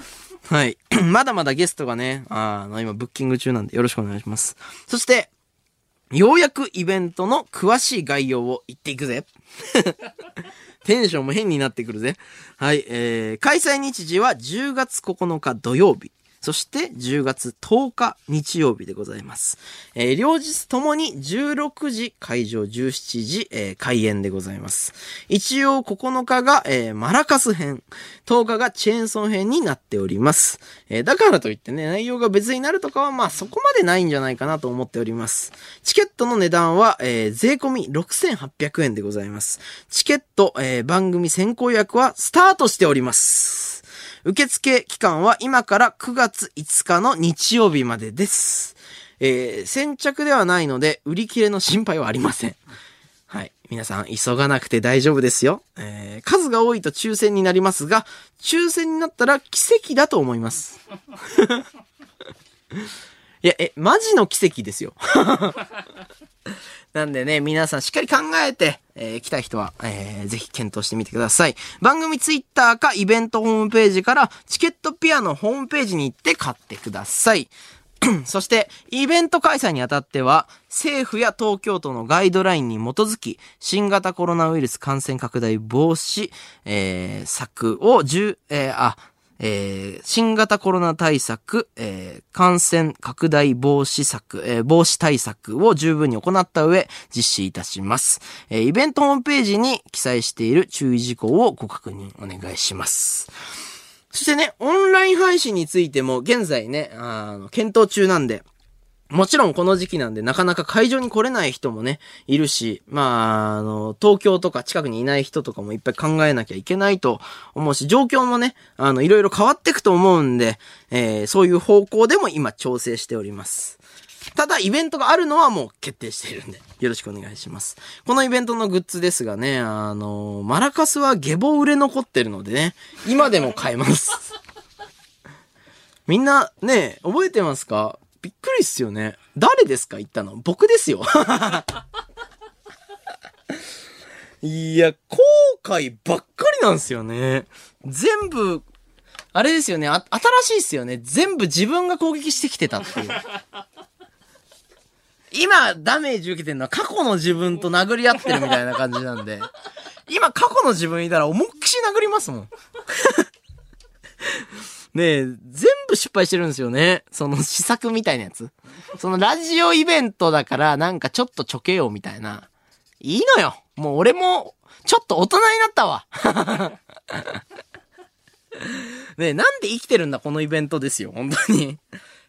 はい。まだまだゲストがね、あの、今ブッキング中なんでよろしくお願いします。そして、ようやくイベントの詳しい概要を言っていくぜ。テンションも変になってくるぜ。はい、えー、開催日時は10月9日土曜日。そして10月10日日曜日でございます。えー両日ともに16時会場17時、えー開演でございます。一応9日が、えーマラカス編、10日がチェーンソン編になっております。えだからといってね、内容が別になるとかはまあそこまでないんじゃないかなと思っております。チケットの値段は、え税込み6800円でございます。チケット、え番組先行予約はスタートしております。受付期間は今から9月5日の日曜日までです。えー先着ではないので、売り切れの心配はありません。はい。皆さん、急がなくて大丈夫ですよ。えー、数が多いと抽選になりますが、抽選になったら奇跡だと思います。いや、え、マジの奇跡ですよ。なんでね、皆さんしっかり考えて、えー来た人は、えーぜひ検討してみてください。番組ツイッターかイベントホームページから、チケットピアのホームページに行って買ってください。そして、イベント開催にあたっては、政府や東京都のガイドラインに基づき、新型コロナウイルス感染拡大防止、えー策を10、えーあ、えー新型コロナ対策、えー感染拡大防止策、えー防止対策を十分に行った上、実施いたします。えイベントホームページに記載している注意事項をご確認お願いします。そしてね、オンライン配信についても現在ね、あの、検討中なんで、もちろんこの時期なんでなかなか会場に来れない人もね、いるし、まあ、あの、東京とか近くにいない人とかもいっぱい考えなきゃいけないと思うし、状況もね、あの、いろいろ変わっていくと思うんで、えーそういう方向でも今調整しております。ただ、イベントがあるのはもう決定しているんで、よろしくお願いします。このイベントのグッズですがね、あの、マラカスは下ボ売れ残ってるのでね、今でも買えます。みんな、ね、覚えてますか？びっくりっすよね。誰ですか？言ったの？僕ですよ。いや、後悔ばっかりなんですよね。全部、あれですよね。新しいっすよね。全部自分が攻撃してきてたっていう。今、ダメージ受けてるのは過去の自分と殴り合ってるみたいな感じなんで。今、過去の自分いたら思いっきし殴りますもん。ねえ、全部失敗してるんですよね。その試作みたいなやつ。そのラジオイベントだからなんかちょっとちょけようみたいな。いいのよ。もう俺も、ちょっと大人になったわ。ねえ、なんで生きてるんだこのイベントですよ。本当に。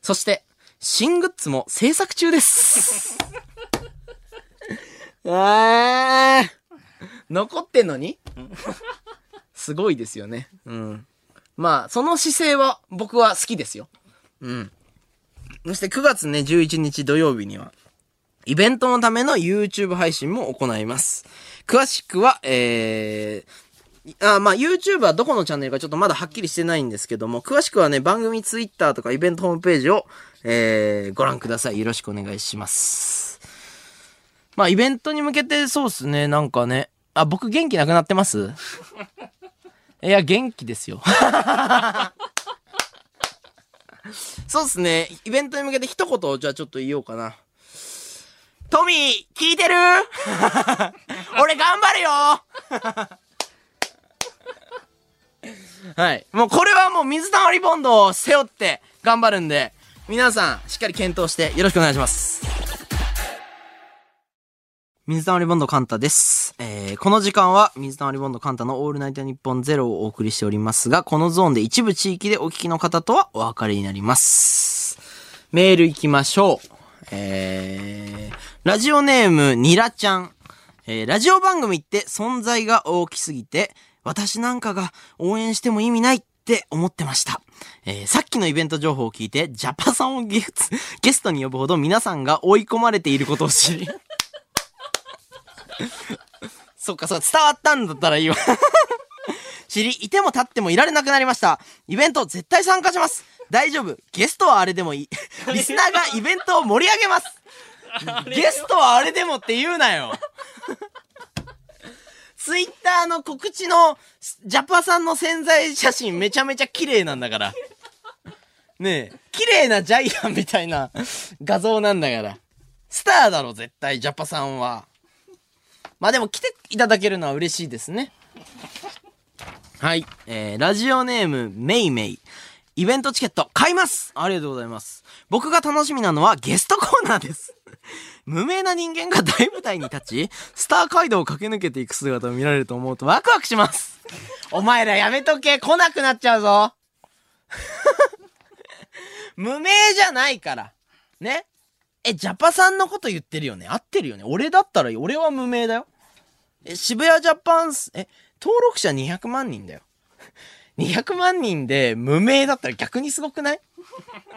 そして、新グッズも制作中です。あー。残ってんのに？すごいですよね。うん。まあ、その姿勢は僕は好きですよ。うん。そして9月ね、11日土曜日には、イベントのための YouTube 配信も行います。詳しくは、えー、あまあ、YouTube はどこのチャンネルかちょっとまだはっきりしてないんですけども、詳しくはね、番組 Twitter とかイベントホームページを、えー、ご覧ください。よろしくお願いします。まあ、イベントに向けてそうっすね、なんかね。あ、僕元気なくなってます？いや、元気ですよ。そうっすね。イベントに向けて一言、じゃあちょっと言おうかな。トミー、聞いてる？俺頑張るよ はい。もうこれはもう水溜りボンドを背負って頑張るんで、皆さんしっかり検討してよろしくお願いします。水溜りボンドカンタです。えー、この時間は水溜りボンドカンタのオールナイトニッポンゼロをお送りしておりますが、このゾーンで一部地域でお聞きの方とはお別れになります。メール行きましょう。えー、ラジオネームニラちゃん。えー、ラジオ番組って存在が大きすぎて、私なんかが応援しても意味ないって思ってました。えーさっきのイベント情報を聞いて、ジャパさんをゲス ゲストに呼ぶほど皆さんが追い込まれていることを知り、そっか、そう、伝わったんだったらいいわ。知り、いても立ってもいられなくなりました。イベント絶対参加します。大丈夫。ゲストはあれでもいい。リスナーがイベントを盛り上げます。ゲストはあれでもって言うなよ。ツイッターの告知のジャパさんの潜在写真めちゃめちゃ綺麗なんだから。ねえ、綺麗なジャイアンみたいな画像なんだから。スターだろ、絶対、ジャパさんは。まあでも来ていただけるのは嬉しいですね。はい。えー、ラジオネーム、メイメイ。イベントチケット買いますありがとうございます。僕が楽しみなのはゲストコーナーです。無名な人間が大舞台に立ち、スター街道を駆け抜けていく姿を見られると思うとワクワクします。お前らやめとけ来なくなっちゃうぞ 無名じゃないから。ねえ、ジャパさんのこと言ってるよね合ってるよね俺だったら、俺は無名だよ。え、渋谷ジャパンス、え、登録者200万人だよ。200万人で無名だったら逆にすごくない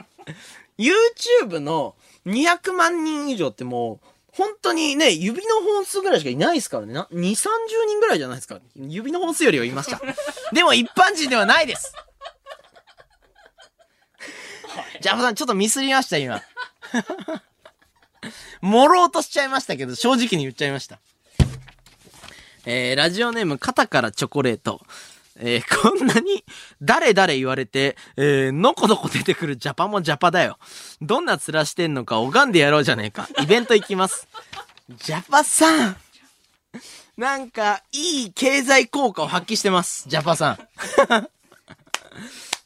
?YouTube の200万人以上ってもう、本当にね、指の本数ぐらいしかいないですからね。な、2、30人ぐらいじゃないですか。指の本数よりは言いました。でも一般人ではないです。ジャパさん、ちょっとミスりました、今。盛ろうとしちゃいましたけど、正直に言っちゃいました。えー、ラジオネーム、肩からチョコレート。えー、こんなに、誰々言われて、えー、のこのこ出てくるジャパもジャパだよ。どんな面してんのか拝んでやろうじゃねえか。イベント行きます。ジャパさん。なんか、いい経済効果を発揮してます。ジャパさん。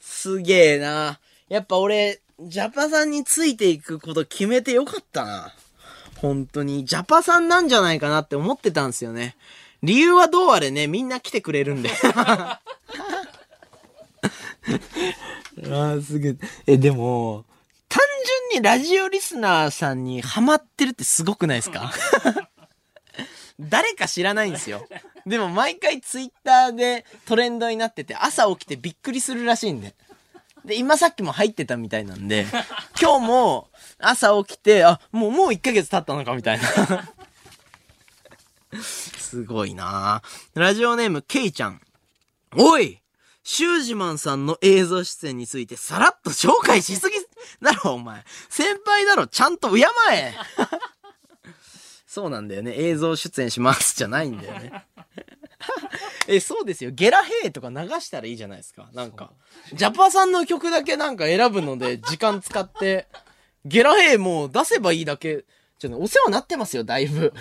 すげえな。やっぱ俺、ジャパさんについていくこと決めてよかったな。本当に、ジャパさんなんじゃないかなって思ってたんですよね。理由はどうあれね、みんな来てくれるんで。ああ、すげえ。え、でも、単純にラジオリスナーさんにハマってるってすごくないですか？誰か知らないんですよ。でも毎回ツイッターでトレンドになってて、朝起きてびっくりするらしいんで。で、今さっきも入ってたみたいなんで、今日も朝起きて、あ、もう、もう1ヶ月経ったのかみたいな。すごいなラジオネーム、ケイちゃん。おいシュージマンさんの映像出演についてさらっと紹介しすぎだろ、お前。先輩だろ、ちゃんと敬え そうなんだよね。映像出演しますじゃないんだよね。え、そうですよ。ゲラヘイとか流したらいいじゃないですか。なんか。ジャパさんの曲だけなんか選ぶので時間使って、ゲラヘイもう出せばいいだけ。ちょっとお世話になってますよ、だいぶ。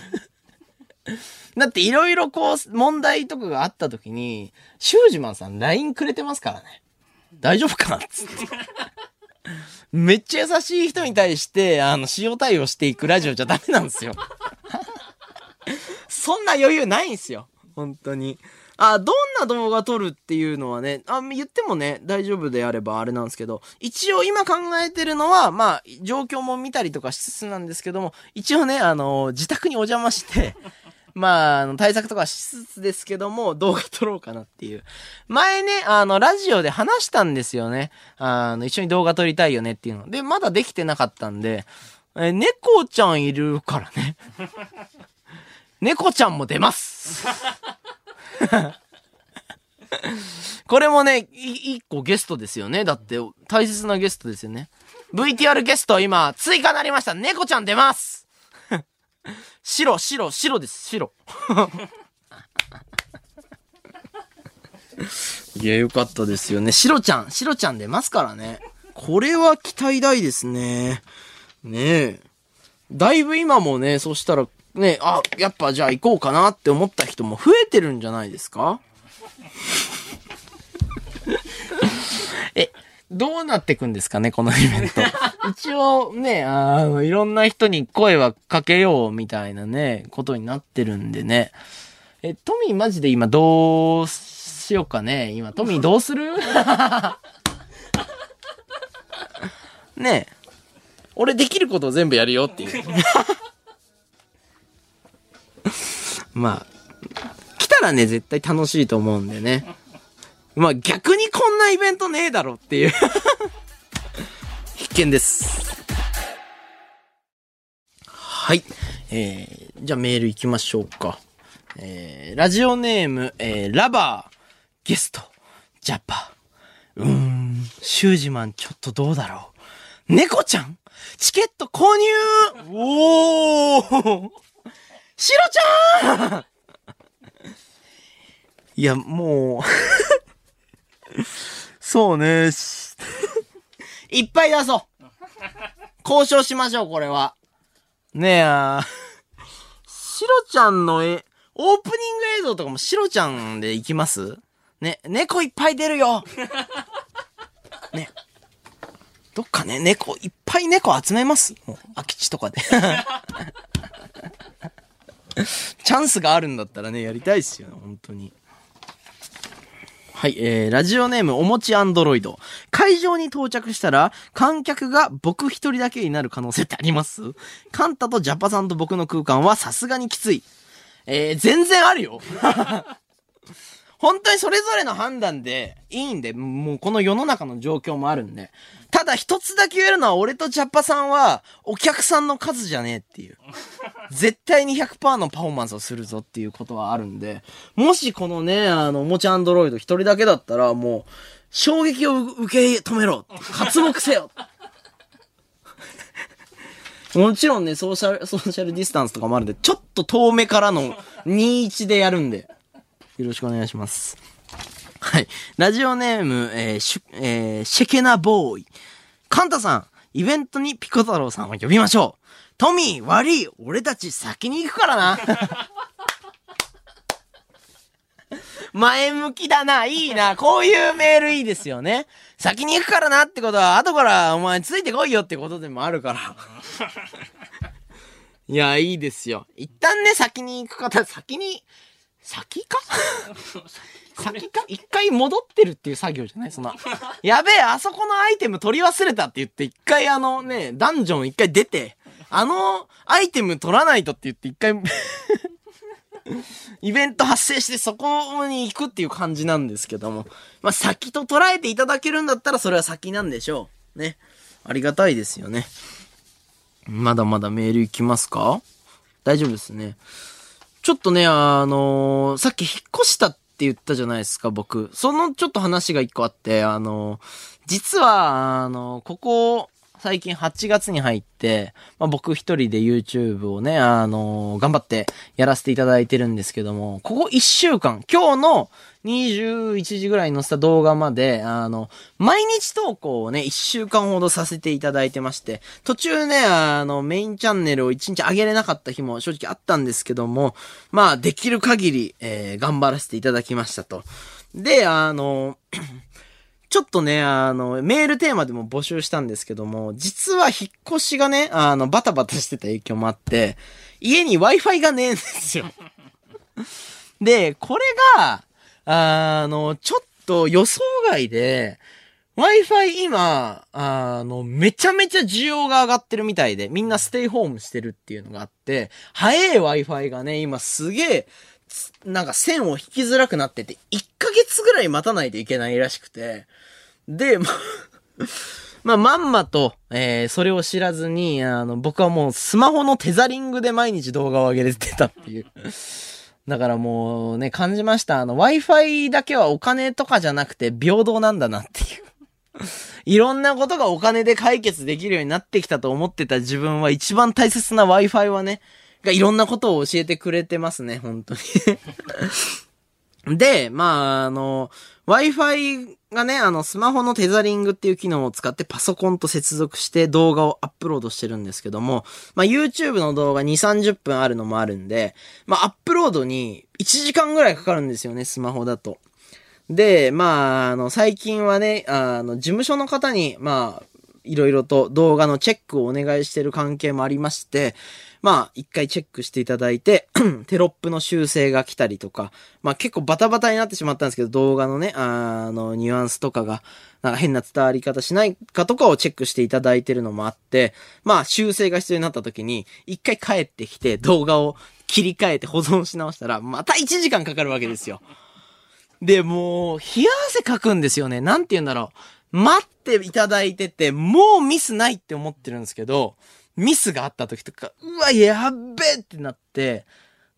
だっていろいろこう、問題とかがあった時に、シュージマンさん LINE くれてますからね。大丈夫かなつって。めっちゃ優しい人に対して、あの、使用対応していくラジオじゃダメなんですよ。そんな余裕ないんすよ。本当に。あ、どんな動画撮るっていうのはね、あ、言ってもね、大丈夫であればあれなんですけど、一応今考えてるのは、まあ、状況も見たりとかしつつなんですけども、一応ね、あの、自宅にお邪魔して、まあ、あの、対策とかしつつですけども、動画撮ろうかなっていう。前ね、あの、ラジオで話したんですよね。あの、一緒に動画撮りたいよねっていうの。で、まだできてなかったんで、え、猫ちゃんいるからね。猫ちゃんも出ます。これもね、一個ゲストですよね。だって、大切なゲストですよね。VTR ゲスト今、追加なりました。猫ちゃん出ます白、白、白です、白。いや、よかったですよね。白ちゃん、白ちゃん出ますからね。これは期待大ですね。ねえ。だいぶ今もね、そしたら、ね、あ、やっぱじゃあ行こうかなって思った人も増えてるんじゃないですか？え、どうなってくんですかね、このイベント。一応ね、あの、いろんな人に声はかけようみたいなね、ことになってるんでね。え、トミーマジで今どうしようかね？今、トミーどうする？ねえ。俺できることを全部やるよっていう。まあ、来たらね、絶対楽しいと思うんでね。まあ逆にこんなイベントねえだろっていう。必見です。はい。えー、じゃあメール行きましょうか。えー、ラジオネーム、えー、ラバー、ゲスト、ジャパ。うーん、シュージマンちょっとどうだろう。猫ちゃん？チケット購入？おーシロちゃん いや、もう、そうね。しいっぱい出そう。交渉しましょう、これは。ねえ、シロちゃんの絵、オープニング映像とかもシロちゃんで行きます？ね、猫いっぱい出るよ。ね。どっかね、猫、いっぱい猫集めます？もう、空き地とかで。チャンスがあるんだったらね、やりたいっすよね、本当に。はい、えー、ラジオネームおもちアンドロイド。会場に到着したら、観客が僕一人だけになる可能性ってあります？カンタとジャパさんと僕の空間はさすがにきつい。えー、全然あるよ。本当にそれぞれの判断でいいんで、もうこの世の中の状況もあるんで。ただ一つだけ言えるのは、俺とジャッパさんは、お客さんの数じゃねえっていう。絶対に100%のパフォーマンスをするぞっていうことはあるんで、もしこのね、あの、おもちゃアンドロイド一人だけだったら、もう、衝撃を受け止めろ活目せよもちろんね、ソーシャル、ソーシャルディスタンスとかもあるんで、ちょっと遠目からの21でやるんで、よろしくお願いします。はい。ラジオネーム、えーシュ、えーシェケナボーイ。カンタさん、イベントにピコ太郎さんを呼びましょう。トミー、悪い、俺たち先に行くからな。前向きだな、いいな、こういうメールいいですよね。先に行くからなってことは、後からお前ついてこいよってことでもあるから。いや、いいですよ。一旦ね、先に行く方、先に、先か？先か？一回戻ってるっていう作業じゃない？その、やべえ、あそこのアイテム取り忘れたって言って、一回あのね、ダンジョン一回出て、あのアイテム取らないとって言って一回、イベント発生してそこに行くっていう感じなんですけども。まあ、先と捉えていただけるんだったらそれは先なんでしょう。ね。ありがたいですよね。まだまだメール行きますか？大丈夫ですね。ちょっとね、あのーさっき引っ越したって言ったじゃないですか、僕。そのちょっと話が一個あって、あのー実は、あのーここ、最近8月に入って、まあ、僕一人で YouTube をね、あのー頑張ってやらせていただいてるんですけども、ここ1週間、今日の21時ぐらいに載せた動画まで、あの、毎日投稿をね、1週間ほどさせていただいてまして、途中ね、あの、メインチャンネルを1日上げれなかった日も正直あったんですけども、まあ、できる限り、えー頑張らせていただきましたと。で、あの、ちょっとね、あの、メールテーマでも募集したんですけども、実は引っ越しがね、あの、バタバタしてた影響もあって、家に Wi-Fi がねえんですよ。で、これが、あの、ちょっと予想外で、Wi-Fi 今、あの、めちゃめちゃ需要が上がってるみたいで、みんなステイホームしてるっていうのがあって、早い Wi-Fi がね、今すげえ、なんか線を引きづらくなってて、1ヶ月ぐらい待たないといけないらしくて、で、ま、まあ、まんまと、えー、それを知らずに、あの、僕はもうスマホのテザリングで毎日動画を上げれてたっていう。だからもうね、感じました。あの、Wi-Fi だけはお金とかじゃなくて平等なんだなっていう。いろんなことがお金で解決できるようになってきたと思ってた自分は一番大切な Wi-Fi はね、がいろんなことを教えてくれてますね、本当に。で、まあ、あの、Wi-Fi がね、あの、スマホのテザリングっていう機能を使ってパソコンと接続して動画をアップロードしてるんですけども、まあ、YouTube の動画2、30分あるのもあるんで、まあ、アップロードに1時間ぐらいかかるんですよね、スマホだと。で、まあ、あの、最近はね、あの、事務所の方に、まあ、いろいろと動画のチェックをお願いしてる関係もありまして、まあ、一回チェックしていただいて、テロップの修正が来たりとか、まあ結構バタバタになってしまったんですけど、動画のね、あの、ニュアンスとかが、なんか変な伝わり方しないかとかをチェックしていただいてるのもあって、まあ修正が必要になった時に、一回帰ってきて動画を切り替えて保存し直したら、また1時間かかるわけですよ。で、もう、冷や汗かくんですよね。なんて言うんだろう。待っていただいてて、もうミスないって思ってるんですけど、ミスがあった時とか、うわ、やっべえってなって、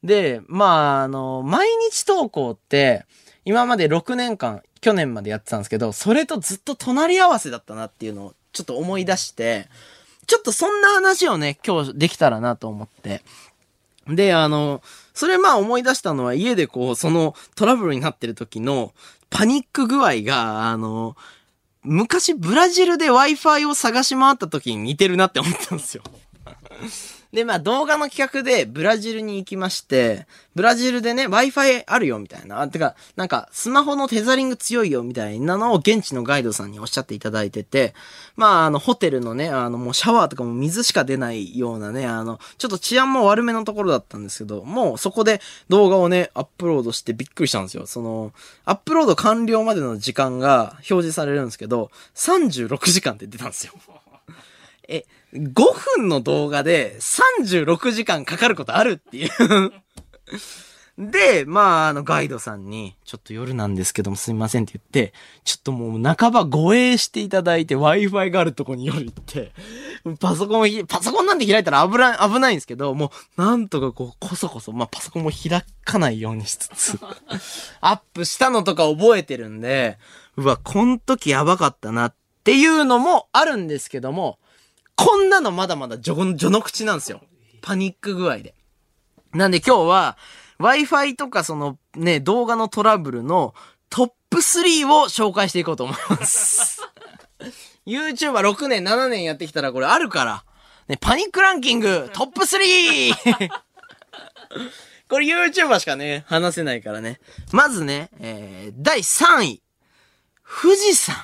で、まあ、あの、毎日投稿って、今まで6年間、去年までやってたんですけど、それとずっと隣り合わせだったなっていうのをちょっと思い出して、ちょっとそんな話をね、今日できたらなと思って。で、あの、それまあ思い出したのは家でこう、そのトラブルになってる時のパニック具合が、あの、昔ブラジルで Wi-Fi を探し回った時に似てるなって思ったんですよ。で、まあ動画の企画でブラジルに行きまして、ブラジルでね、Wi-Fi あるよみたいな。あてか、なんかスマホのテザリング強いよみたいなのを現地のガイドさんにおっしゃっていただいてて、まああのホテルのね、あのもうシャワーとかも水しか出ないようなね、あの、ちょっと治安も悪めのところだったんですけど、もうそこで動画をね、アップロードしてびっくりしたんですよ。その、アップロード完了までの時間が表示されるんですけど、36時間って出たんですよ。え、5分の動画で36時間かかることあるっていう。で、まあ、あの、ガイドさんに、ちょっと夜なんですけどもすみませんって言って、ちょっともう半ば護衛していただいて Wi-Fi があるとこに夜行って、パソコン、パソコンなんて開いたら危ない、危ないんですけど、もう、なんとかこう、こそこそ、まあ、パソコンも開かないようにしつつ、アップしたのとか覚えてるんで、うわ、こん時やばかったなっていうのもあるんですけども、こんなのまだまだ序序の口なんですよ。パニック具合で。なんで今日は、Wi-Fi とかそのね、動画のトラブルのトップ3を紹介していこうと思います。YouTuber6 年、7年やってきたらこれあるから。ね、パニックランキングトップ 3! これ YouTuber しかね、話せないからね。まずね、えー、第3位。富士山。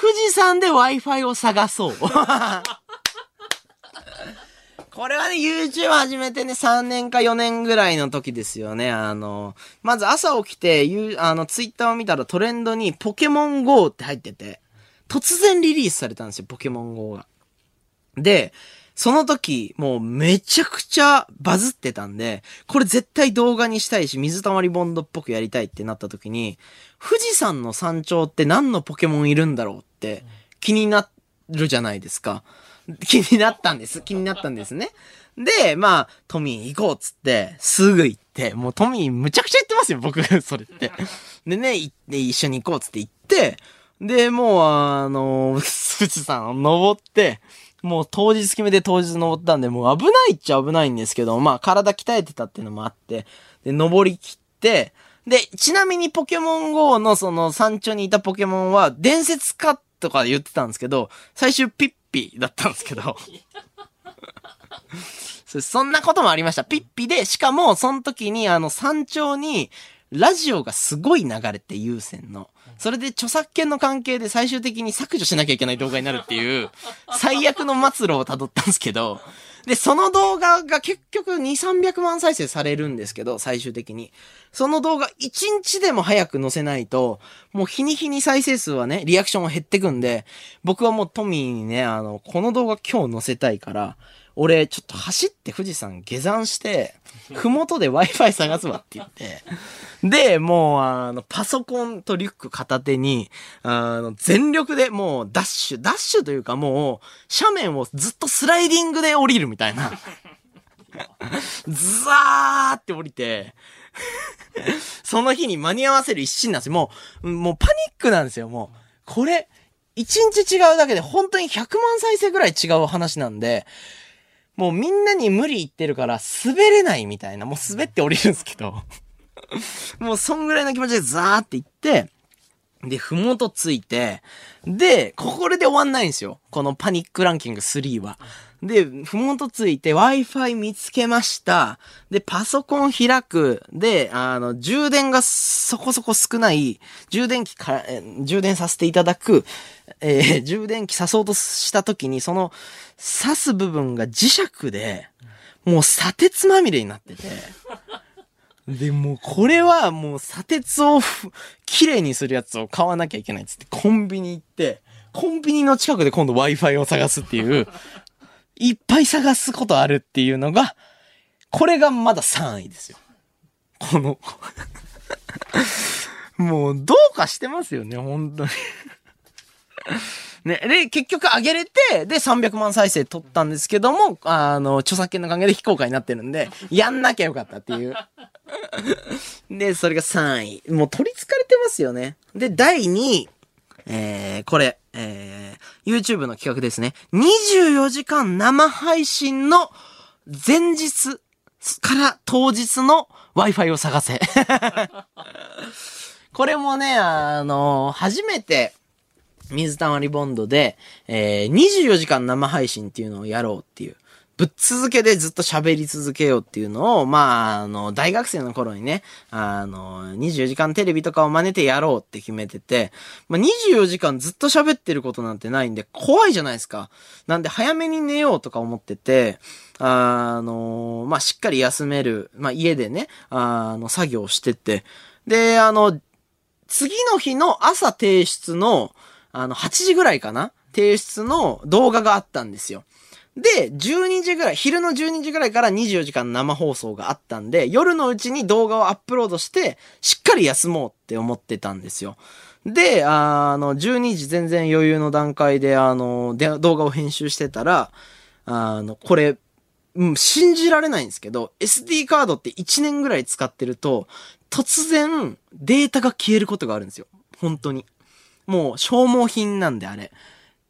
富士山で Wi-Fi を探そう。これはね、YouTube 始めてね、3年か4年ぐらいの時ですよね。あの、まず朝起きて、ゆあの、Twitter を見たらトレンドにポケモン GO って入ってて、突然リリースされたんですよ、ポケモン GO が。で、その時、もうめちゃくちゃバズってたんで、これ絶対動画にしたいし、水溜りボンドっぽくやりたいってなった時に、富士山の山頂って何のポケモンいるんだろうって気になるじゃないですか。気になったんです。気になったんですね。で、まあ、トミー行こうっつって、すぐ行って、もうトミーむちゃくちゃ言ってますよ、僕、それって。でね、行って、一緒に行こうっつって行って、で、もう、あの、富士山を登って、もう当日決めて当日登ったんで、もう危ないっちゃ危ないんですけど、まあ体鍛えてたっていうのもあって、で、登り切って、で、ちなみにポケモン GO のその山頂にいたポケモンは伝説かとか言ってたんですけど、最終ピッピだったんですけど。そそんなこともありました。ピッピで、しかも、その時に、あの、山頂に、ラジオがすごい流れて、有線の。それで著作権の関係で最終的に削除しなきゃいけない動画になるっていう、最悪の末路を辿ったんですけど、で、その動画が結局2、300万再生されるんですけど、最終的に。その動画1日でも早く載せないと、もう日に日に再生数はね、リアクションは減ってくんで、僕はもうトミーにね、あの、この動画今日載せたいから、俺、ちょっと走って富士山下山して、ふもとで Wi-Fi 探すわって言って。で、もう、あの、パソコンとリュック片手に、あの、全力でもうダッシュ、ダッシュというかもう、斜面をずっとスライディングで降りるみたいな。ズワーって降りて、その日に間に合わせる一心なんですよ。もう、もうパニックなんですよ、もう。これ、一日違うだけで本当に100万再生ぐらい違う話なんで、もうみんなに無理言ってるから滑れないみたいな、もう滑って降りるんですけど。もうそんぐらいの気持ちでザーって行って、で、ふもとついて、で、これで終わんないんですよ。このパニックランキング3は。で、ふもとついて Wi-Fi 見つけました。で、パソコン開く。で、あの、充電がそこそこ少ない、充電器から、え充電させていただく、えー充電器刺そうとした時に、その、刺す部分が磁石で、もう砂鉄まみれになってて。で、もうこれはもう砂鉄を綺麗にするやつを買わなきゃいけないっつってコンビニ行って、コンビニの近くで今度 Wi-Fi を探すっていう、いっぱい探すことあるっていうのが、これがまだ3位ですよ。この、もうどうかしてますよね、本当に。ね、で、結局上げれて、で、300万再生取ったんですけども、あの、著作権の関係で非公開になってるんで、やんなきゃよかったっていう。で、それが3位。もう取り憑かれてますよね。で、第2位。えー、これ、えー、YouTube の企画ですね。24時間生配信の前日から当日の Wi-Fi を探せ。これもね、あの初めて、水溜りボンドで、えー、24時間生配信っていうのをやろうっていう。ぶっ続けでずっと喋り続けようっていうのを、まあ、あの、大学生の頃にね、あの、24時間テレビとかを真似てやろうって決めてて、まあ、24時間ずっと喋ってることなんてないんで、怖いじゃないですか。なんで早めに寝ようとか思ってて、あの、まあ、しっかり休める、まあ、家でね、あの、作業してて、で、あの、次の日の朝提出の、あの、8時ぐらいかな？提出の動画があったんですよ。で、12時ぐらい、昼の12時ぐらいから24時間生放送があったんで、夜のうちに動画をアップロードして、しっかり休もうって思ってたんですよ。で、あの、12時全然余裕の段階で、あの、で動画を編集してたら、あの、これ、う、信じられないんですけど、SD カードって1年ぐらい使ってると、突然、データが消えることがあるんですよ。本当に。もう、消耗品なんで、あれ。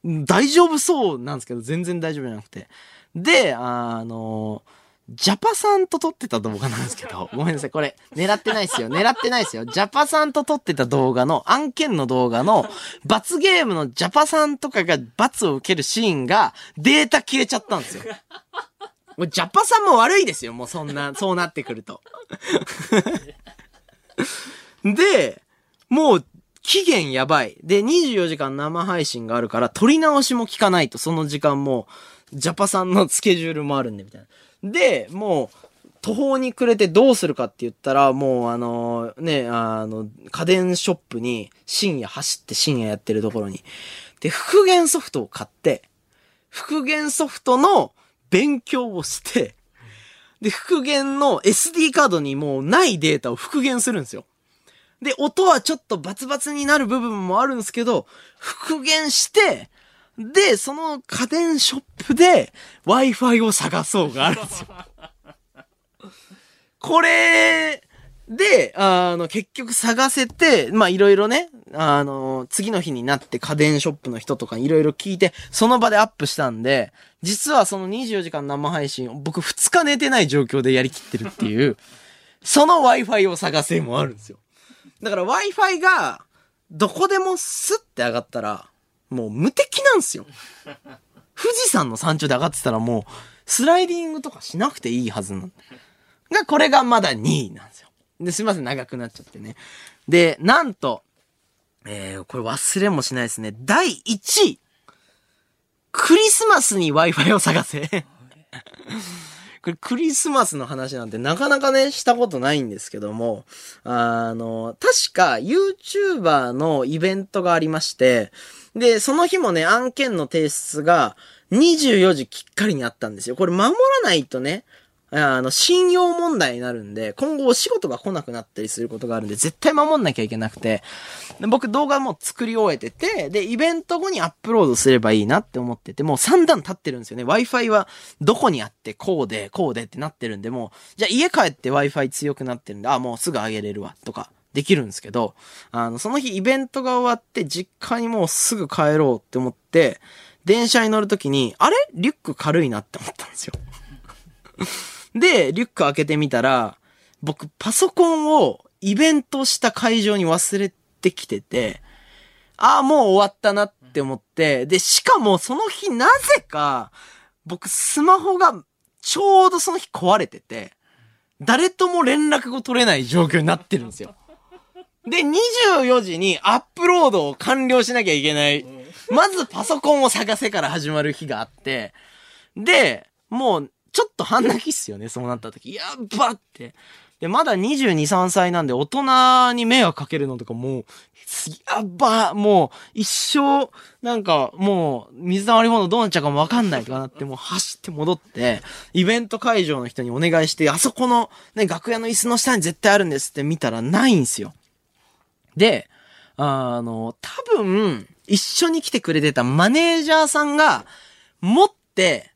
大丈夫そうなんですけど、全然大丈夫じゃなくて。で、あの、ジャパさんと撮ってた動画なんですけど、ごめんなさい、これ、狙ってないですよ。狙ってないですよ。ジャパさんと撮ってた動画の、案件の動画の、罰ゲームのジャパさんとかが罰を受けるシーンが、データ消えちゃったんですよ。もうジャパさんも悪いですよ、もうそんな、そうなってくると。で、もう、期限やばい。で、24時間生配信があるから、撮り直しも聞かないと、その時間も、ジャパさんのスケジュールもあるんで、みたいな。で、もう、途方に暮れてどうするかって言ったら、もうあの、ね、あの、家電ショップに深夜走って深夜やってるところに。で、復元ソフトを買って、復元ソフトの勉強をして、で、復元の SD カードにもうないデータを復元するんですよ。で、音はちょっとバツバツになる部分もあるんですけど、復元して、で、その家電ショップで Wi-Fi を探そうがあるんですよ。これ、で、あの、結局探せて、まあ、いろいろね、あの、次の日になって家電ショップの人とかいろいろ聞いて、その場でアップしたんで、実はその24時間生配信、僕2日寝てない状況でやりきってるっていう、その Wi-Fi を探せもあるんですよ。だから Wi-Fi が、どこでもスッて上がったら、もう無敵なんですよ。富士山の山頂で上がってたらもう、スライディングとかしなくていいはずなんが、これがまだ2位なんですよ。で、すいません、長くなっちゃってね。で、なんと、えー、これ忘れもしないですね。第1位クリスマスに Wi-Fi を探せ。これクリスマスの話なんてなかなかね、したことないんですけども、あの、確か YouTuber のイベントがありまして、で、その日もね、案件の提出が24時きっかりにあったんですよ。これ守らないとね、あの、信用問題になるんで、今後お仕事が来なくなったりすることがあるんで、絶対守んなきゃいけなくて、僕動画も作り終えてて、で、イベント後にアップロードすればいいなって思ってて、もう3段経ってるんですよね。Wi-Fi はどこにあって、こうで、こうでってなってるんで、もう、じゃあ家帰って Wi-Fi 強くなってるんで、あ、もうすぐ上げれるわ、とか。できるんですけど、あの、その日イベントが終わって実家にもうすぐ帰ろうって思って、電車に乗るときに、あれ？リュック軽いなって思ったんですよ。で、リュック開けてみたら、僕パソコンをイベントした会場に忘れてきてて、ああ、もう終わったなって思って、で、しかもその日なぜか、僕スマホがちょうどその日壊れてて、誰とも連絡が取れない状況になってるんですよ。で、24時にアップロードを完了しなきゃいけない。まずパソコンを探せから始まる日があって、で、もう、ちょっと半泣きっすよね、そうなった時。やっばって。で、まだ22、3歳なんで、大人に迷惑かけるのとかもう、やっばもう、一生、なんか、もう、水溜りボンドどうなっちゃうかもわかんないとかなって、もう走って戻って、イベント会場の人にお願いして、あそこの、ね、楽屋の椅子の下に絶対あるんですって見たらないんすよ。で、あの、多分、一緒に来てくれてたマネージャーさんが、持って、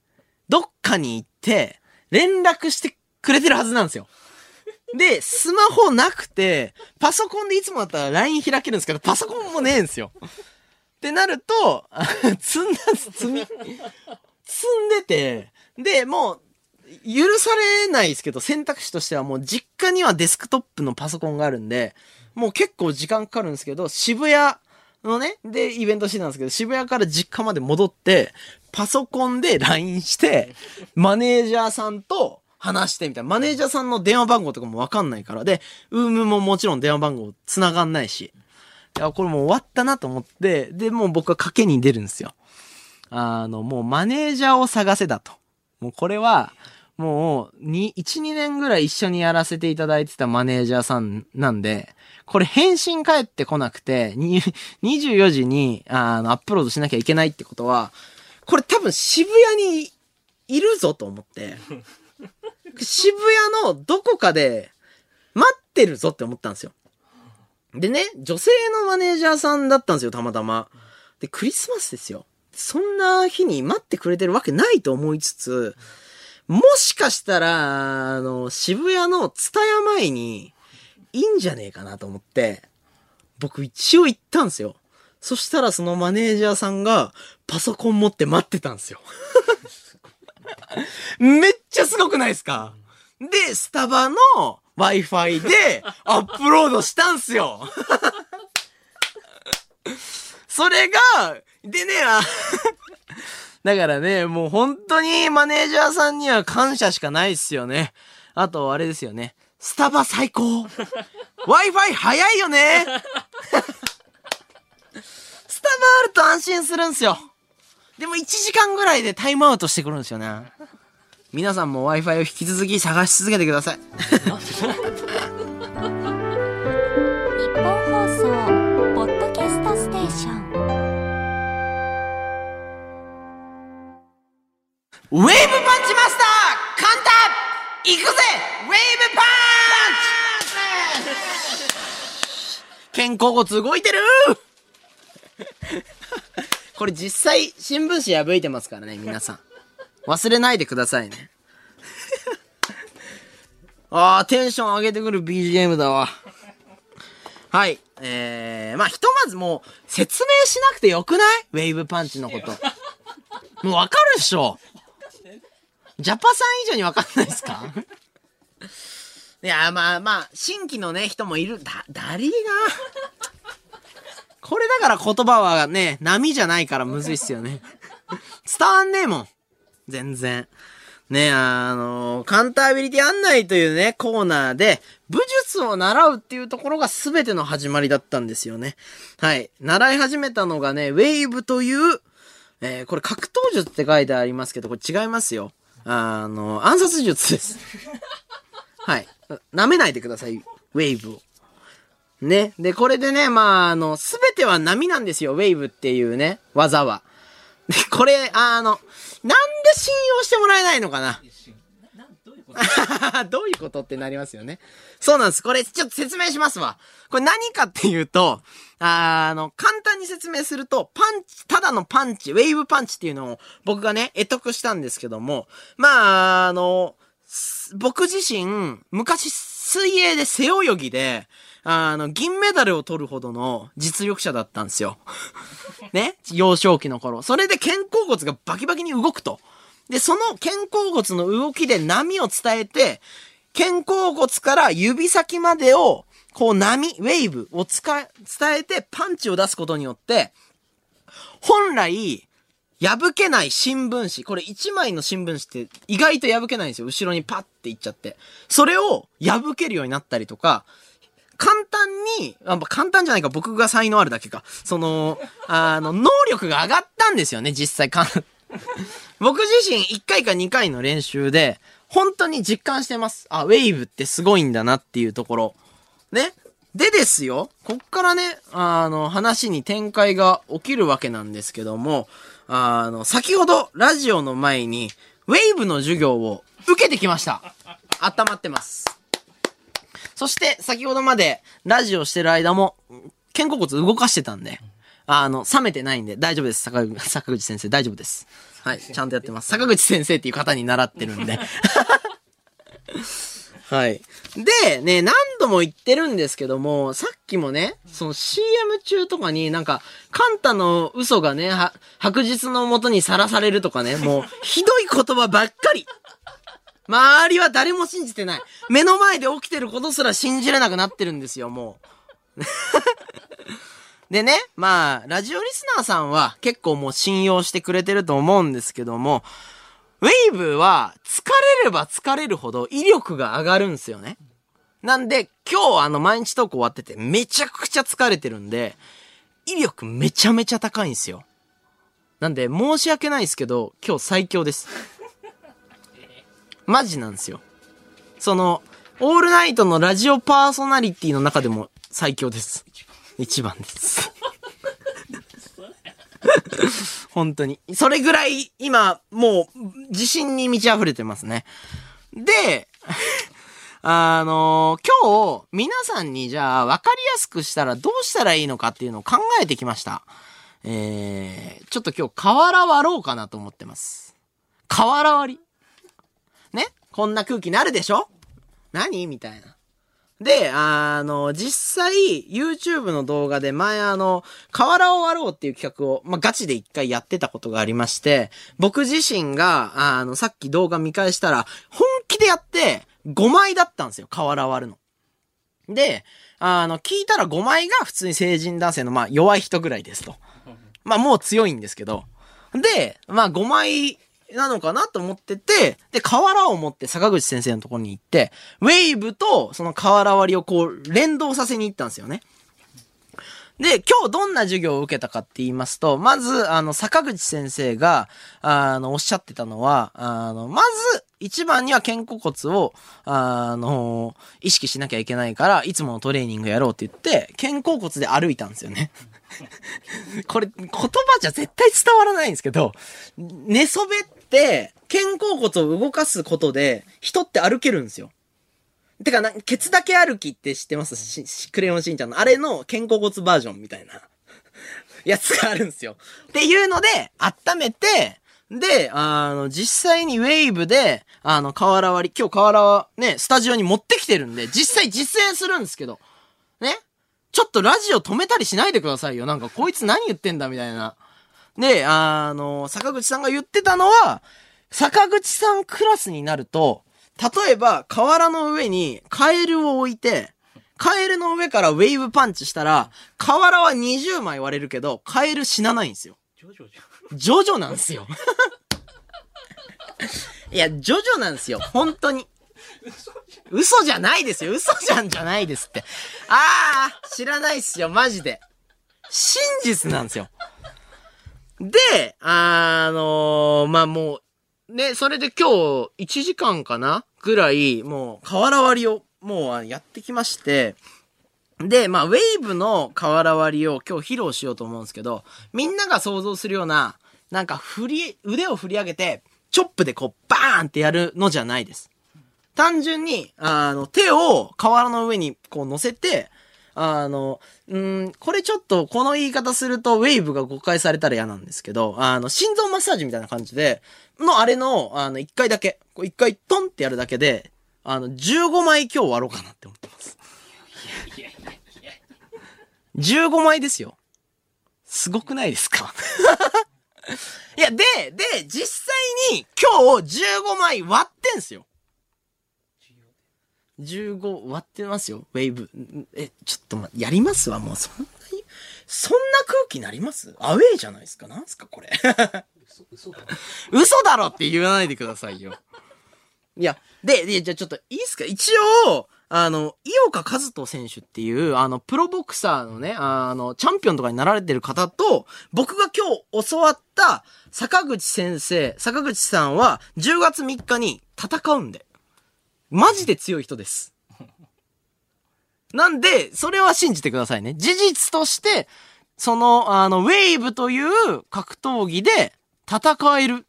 どっかに行って、連絡してくれてるはずなんですよ。で、スマホなくて、パソコンでいつもだったら LINE 開けるんですけど、パソコンもねえんですよ。ってなると、積んだ、積み、積んでて、で、もう、許されないですけど、選択肢としてはもう実家にはデスクトップのパソコンがあるんで、もう結構時間かかるんですけど、渋谷のね、で、イベントしてたんですけど、渋谷から実家まで戻って、パソコンで LINE して、マネージャーさんと話してみたいな。マネージャーさんの電話番号とかもわかんないから。で、ウームももちろん電話番号繋がんないし。いや、これもう終わったなと思って、で、もう僕は賭けに出るんですよ。あの、もうマネージャーを探せだと。もうこれは、もう、に、1、2年ぐらい一緒にやらせていただいてたマネージャーさんなんで、これ返信返ってこなくて、に24時に、あの、アップロードしなきゃいけないってことは、これ多分渋谷にいるぞと思って、渋谷のどこかで待ってるぞって思ったんですよ。でね、女性のマネージャーさんだったんですよ、たまたま。で、クリスマスですよ。そんな日に待ってくれてるわけないと思いつつ、もしかしたら、あの、渋谷のツタヤ前に、いいんじゃねえかなと思って、僕一応行ったんですよ。そしたらそのマネージャーさんが、パソコン持って待ってたんですよ。めっちゃすごくないですか？で、スタバの Wi-Fi でアップロードしたんすよ。それが、でね、あ だからね、もう本当にマネージャーさんには感謝しかないっすよね。あと、あれですよね。スタバ最高 !Wi-Fi 早いよねスタバあると安心するんすよ。でも1時間ぐらいでタイムアウトしてくるんですよね。皆さんも Wi-Fi を引き続き探し続けてください。日本放送ポッドキャストステーションウェーブパンチマスターカンタ行くぜウェーブパンチ肩甲骨動いてる これ実際新聞紙破いてますからね、皆さん。忘れないでくださいね。あー、テンション上げてくる BGM だわ。はい。えー、まあ、ひとまずもう、説明しなくてよくない？ウェーブパンチのこと。もうわかるでしょジャパさん以上にわかんないですか？いや、まあまあ、新規のね、人もいる。だ、だりーな。これだから言葉はね、波じゃないからむずいっすよね。伝わんねえもん。全然。ねあの、カンタービリティ案内というね、コーナーで、武術を習うっていうところが全ての始まりだったんですよね。はい。習い始めたのがね、ウェイブという、えー、これ格闘術って書いてありますけど、これ違いますよ。あの、暗殺術です。はい。舐めないでください、ウェイブを。ね。で、これでね、まあ、あの、すべては波なんですよ、ウェイブっていうね、技は。で、これ、あの、なんで信用してもらえないのかな？どういうこと？ってなりますよね。そうなんです。これ、ちょっと説明しますわ。これ何かっていうと、あの、簡単に説明すると、パンチ、ただのパンチ、ウェーブパンチっていうのを僕がね、得得したんですけども、まあ、あの、す僕自身、昔、水泳で背泳ぎで、あの、銀メダルを取るほどの実力者だったんですよ。ね？幼少期の頃。それで肩甲骨がバキバキに動くと。で、その肩甲骨の動きで波を伝えて、肩甲骨から指先までを、こう波、ウェーブを使、伝えてパンチを出すことによって、本来、破けない新聞紙。これ1枚の新聞紙って意外と破けないんですよ。後ろにパッていっちゃって。それを破けるようになったりとか、簡単に、あまあ簡単じゃないか、僕が才能あるだけか。その、あの、能力が上がったんですよね、実際か。僕自身1回か2回の練習で、本当に実感してます。あ、ウェイブってすごいんだなっていうところ。ね。でですよ、こっからね、あの、話に展開が起きるわけなんですけども、あの、先ほどラジオの前に、ウェイブの授業を受けてきました。温まってます。そして、先ほどまでラジオしてる間も、肩甲骨動かしてたんで、あの、冷めてないんで大丈夫です。坂口先生大丈夫です。はい、ちゃんとやってます。坂口先生っていう方に習ってるんで。はい。で、ね、何度も言ってるんですけども、さっきもね、その CM 中とかになんか、カンタの嘘がね、白日のもとにさらされるとかね、もう、ひどい言葉ばっかり。周りは誰も信じてない。目の前で起きてることすら信じれなくなってるんですよ、もう。でね、まあ、ラジオリスナーさんは結構もう信用してくれてると思うんですけども、ウェイブは疲れれば疲れるほど威力が上がるんですよね。なんで、今日あの毎日投稿終わっててめちゃくちゃ疲れてるんで、威力めちゃめちゃ高いんですよ。なんで、申し訳ないですけど、今日最強です。マジなんですよ。その、オールナイトのラジオパーソナリティの中でも最強です。一番です。本当に。それぐらい、今、もう、自信に満ち溢れてますね。で、あのー今日、皆さんにじゃあ、わかりやすくしたらどうしたらいいのかっていうのを考えてきました。えー、ちょっと今日、瓦割ろうかなと思ってます。瓦割り？こんな空気になるでしょ？何？みたいな。で、あの、実際、YouTube の動画で前あの、瓦を割ろうっていう企画を、まあ、ガチで一回やってたことがありまして、僕自身が、あの、さっき動画見返したら、本気でやって、5枚だったんですよ、瓦割るの。で、あの、聞いたら5枚が普通に成人男性の、まあ、弱い人ぐらいですと。まあ、もう強いんですけど。で、まあ、5枚なのかなと思ってて、で、瓦を持って坂口先生のところに行って、ウェイブとその瓦割りをこう、連動させに行ったんですよね。で、今日どんな授業を受けたかって言いますと、まず、あの、坂口先生が、あの、おっしゃってたのは、あの、まず、一番には肩甲骨を、あの、意識しなきゃいけないから、いつものトレーニングやろうって言って、肩甲骨で歩いたんですよね。これ、言葉じゃ絶対伝わらないんですけど、寝そべって、肩甲骨を動かすことで、人って歩けるんですよ。てかな、ケツだけ歩きって知ってます？しクレヨンしんちゃんの。あれの肩甲骨バージョンみたいな、やつがあるんですよ。っていうので、温めて、で、あの、実際にウェーブで、あの、瓦割り、今日瓦はね、スタジオに持ってきてるんで、実際実演するんですけど、ね？ちょっとラジオ止めたりしないでくださいよ。なんか、こいつ何言ってんだみたいな。で、あの、坂口さんが言ってたのは、坂口さんクラスになると、例えば、河原の上にカエルを置いて、カエルの上からウェーブパンチしたら、河原は20枚割れるけど、カエル死なないんですよ。ジョジョじジョジョなんですよ。いや、ジョジョなんですよ。本当に。嘘じゃないですよ。嘘じゃんじゃないですって。あー、知らないっすよ。マジで。真実なんですよ。で、あのーまあ、もう、ね、それで今日、1時間かなぐらい、もう、瓦割りを、もう、やってきまして、で、まあ、ウェーブの瓦割りを今日披露しようと思うんですけど、みんなが想像するような、なんか振り、腕を振り上げて、チョップでこう、バーンってやるのじゃないです。単純に、あの、手を瓦の上にこう乗せて、あの、うん、これちょっとこの言い方するとウェーブが誤解されたら嫌なんですけど、あの、心臓マッサージみたいな感じで、のあれの、あの、一回だけ、こう一回トンってやるだけで、あの、15枚今日割ろうかなって思ってます。ゃん。いやいやいや。15枚ですよ。すごくないですか？いや、で、で、実際に今日15枚割ってんすよ。15割ってますよ、ウェーブ。んえ、ちょっとま、やりますわ、もうそんなに、そんな空気なります？アウェーじゃないですか？なんすかこれ。嘘、嘘だろ。嘘だろって言わないでくださいよ。いや、で、で、じゃあちょっといいっすか？一応、あの、井岡和人選手っていう、あの、プロボクサーのね、あの、チャンピオンとかになられてる方と、僕が今日教わった坂口先生、坂口さんは10月3日に戦うんで。マジで強い人です。なんで、それは信じてくださいね。事実として、その、あの、ウェーブという格闘技で戦える。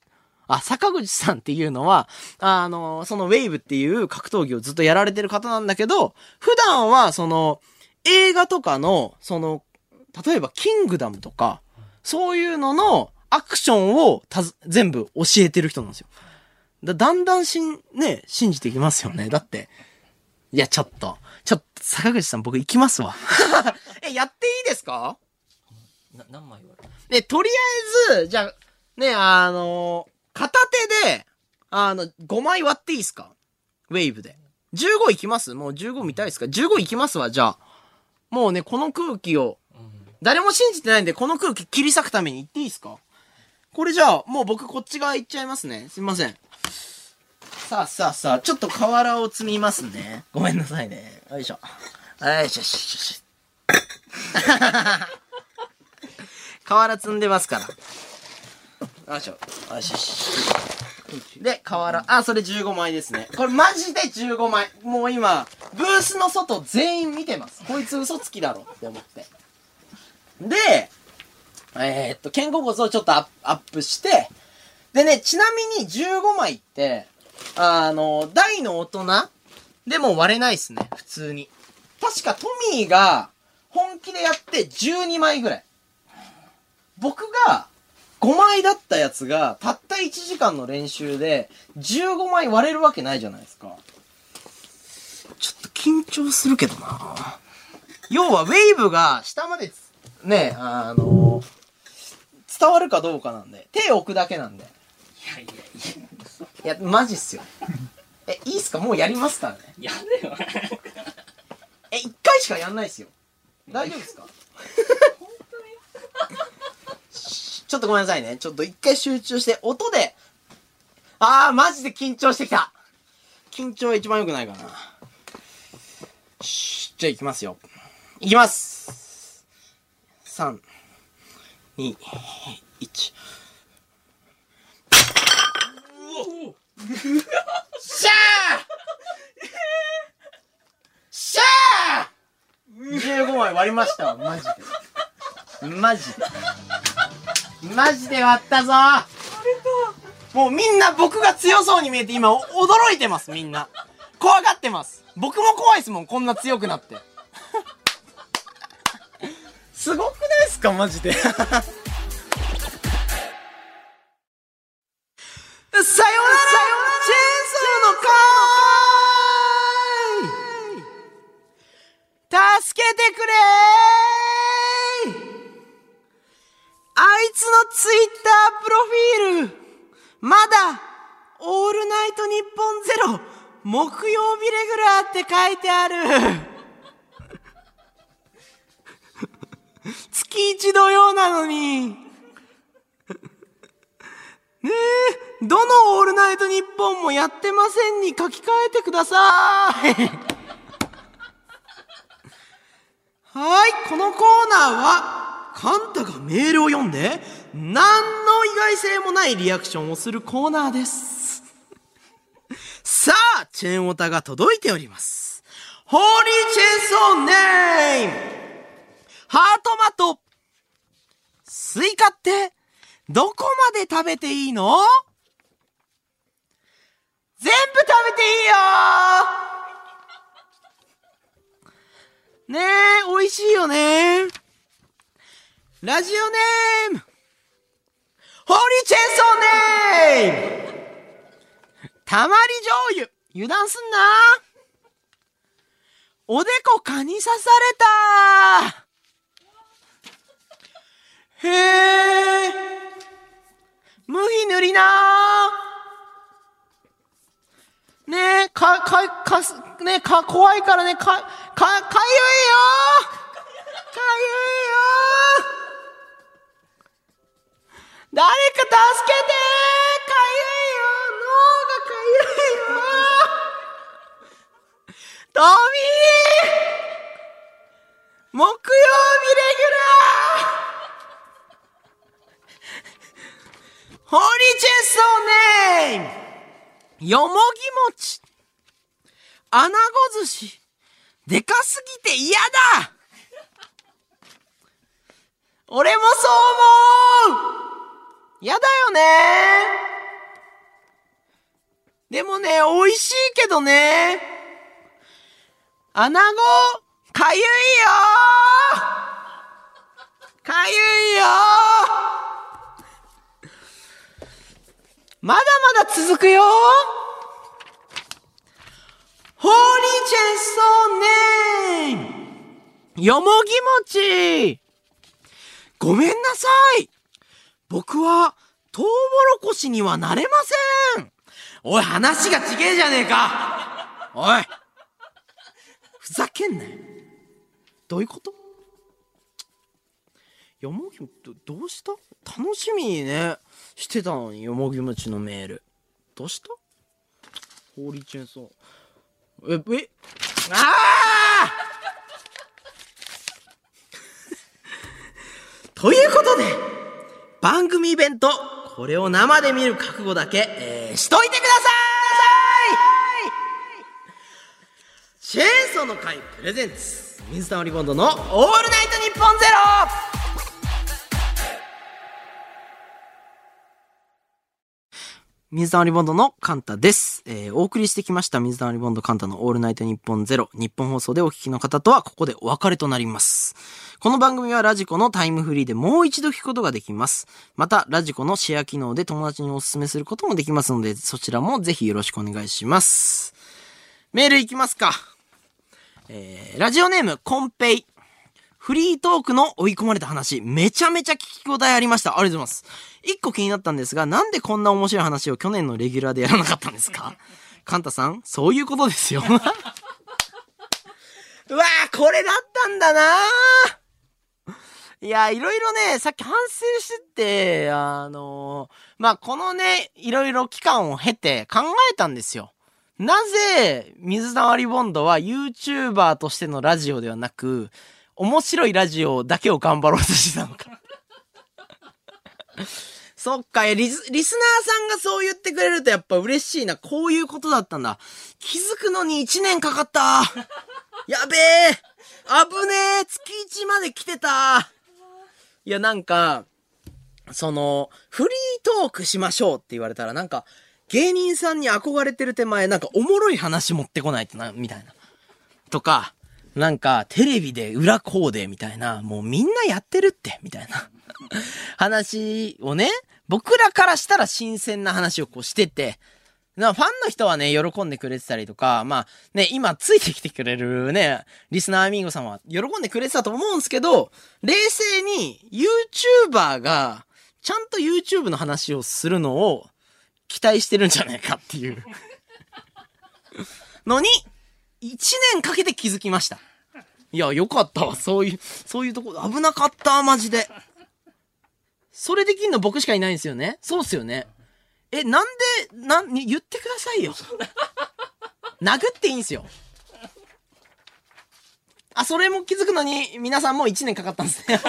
あ、坂口さんっていうのは、あの、そのウェーブっていう格闘技をずっとやられてる方なんだけど、普段はその、映画とかの、その、例えばキングダムとか、そういうののアクションを全部教えてる人なんですよ。だだんだんしん、ね、信じていきますよね。だって、いや、ちょっと、ちょっと、坂口さん僕行きますわ。え、やっていいですか？な、何枚割るで、とりあえず、じゃあ、ね、あの片手で、あの、5枚割っていいですか？ウェーブで。15いきます？もう15見たいですか ?15 いきますわ、じゃあ。もうね、この空気を、うん。誰も信じてないんで、この空気切り裂くために言っていいですか？これじゃあ、もう僕こっち側行っちゃいますね。すいません。さあさあさあ、ちょっと瓦を積みますね。ごめんなさいね。よいしょ。よいしょしょしし。瓦積んでますから。よいしょ。よいしよしょ。で、瓦。あ、それ15枚ですね。これマジで15枚。もう今、ブースの外全員見てます。こいつ嘘つきだろって思って。で、えーっと、肩甲骨をちょっとアップアップして、でね、ちなみに15枚って、あの、大の大人でも割れないっすね、普通に。確かトミーが本気でやって12枚ぐらい。僕が5枚だったやつがたった1時間の練習で15枚割れるわけないじゃないですか。ちょっと緊張するけどな要はウェーブが下までつね、あの伝わるかどうかなんで、手を置くだけなんで。いやいやいいや、マジっすよ。え、いいっすか？もうやりますからね。や。やだよ。え、一回しかやんないっすよ。大丈夫ですか？ちょっとごめんなさいね。ちょっと一回集中して、音で、あー、マジで緊張してきた。緊張は一番良くないかな。しじゃあ行きますよ。行きます。3、2、1。しゃーしゃー !15 枚割りましたわ、マジで。マジで。マジで割ったぞもうみんな僕が強そうに見えて今驚いてます、みんな。怖がってます。僕も怖いですもん、こんな強くなって。すごくないですか、マジで。書き換えてください。はい、このコーナーは、カンタがメールを読んで、何の意外性もないリアクションをするコーナーです。さあ、チェーンオタが届いております。ホーリーチェーンソーネームハートマトスイカって、どこまで食べていいの？全部食べていいよ。ねえ、美味しいよね。ラジオネーム。ホーリーチェンソーネーム。たまり醤油。油断すんな。おでこ蚊に刺された。へえ。無比塗りな。ねえ、か、か、かす、ねえ、か、怖いからね、か、か、かゆいよ。かゆいよ。誰か助けて。かゆいよ。脳がかゆいよ。トミー。木曜日レギュラー。ホーリーチェストネーム。よもぎ餅穴子寿司。でかすぎて嫌だ。俺もそう思う。嫌だよね。でもね、美味しいけどね。穴子、かゆいよ。かゆいよ。まだまだ続くよ。ホーリーチェンソーネーム。よもぎ餅ごめんなさい。僕は、トウモロコシにはなれません。おい、話がちげえじゃねえか。おい。ふざけんなよ。どういうこと？よもぎ、ど、どうした？楽しみね、してたのに、よもぎ餅のメール。どうした？ホーリーチェーンソー。え、え、ああ ということで、番組イベント、これを生で見る覚悟だけ、えー、しといてください！チェーンソーの会プレゼンツ、水溜りボンドのオールナイトニッポンゼロ水溜りボンドのカンタです。えーお送りしてきました水溜りボンドカンタのオールナイトニッポンゼロ、日本放送でお聞きの方とはここでお別れとなります。この番組はラジコのタイムフリーでもう一度聞くことができます。また、ラジコのシェア機能で友達にお勧めすることもできますので、そちらもぜひよろしくお願いします。メールいきますか。えー、ラジオネーム、コンペイ。フリートークの追い込まれた話、めちゃめちゃ聞き応えありました。ありがとうございます。一個気になったんですが、なんでこんな面白い話を去年のレギュラーでやらなかったんですか？カンタさん、そういうことですよ。うわー、これだったんだないや、いろいろね、さっき反省してて、あのまあ、このね、いろいろ期間を経て考えたんですよ。なぜ、水溜りボンドは YouTuber としてのラジオではなく、面白いラジオだけを頑張ろうとしてたのか。そっか、リス、リスナーさんがそう言ってくれるとやっぱ嬉しいな。こういうことだったんだ。気づくのに1年かかった。やべえ危ねえ月1まで来てたいや、なんか、その、フリートークしましょうって言われたら、なんか、芸人さんに憧れてる手前、なんかおもろい話持ってこないとな、みたいな。とか、なんか、テレビで裏コーデみたいな、もうみんなやってるって、みたいな。話をね、僕らからしたら新鮮な話をこうしてて、なファンの人はね、喜んでくれてたりとか、まあね、今ついてきてくれるね、リスナーアミーゴさんは喜んでくれてたと思うんですけど、冷静に YouTuber がちゃんと YouTube の話をするのを期待してるんじゃないかっていう。のに、1年かけて気づきました。いや、よかったわ。そういう、そういうとこ、危なかった、マジで。それできんの僕しかいないんですよね。そうっすよね。え、なんで、なん、に言ってくださいよ。殴っていいんすよ。あ、それも気づくのに、皆さんも1年かかったんですね。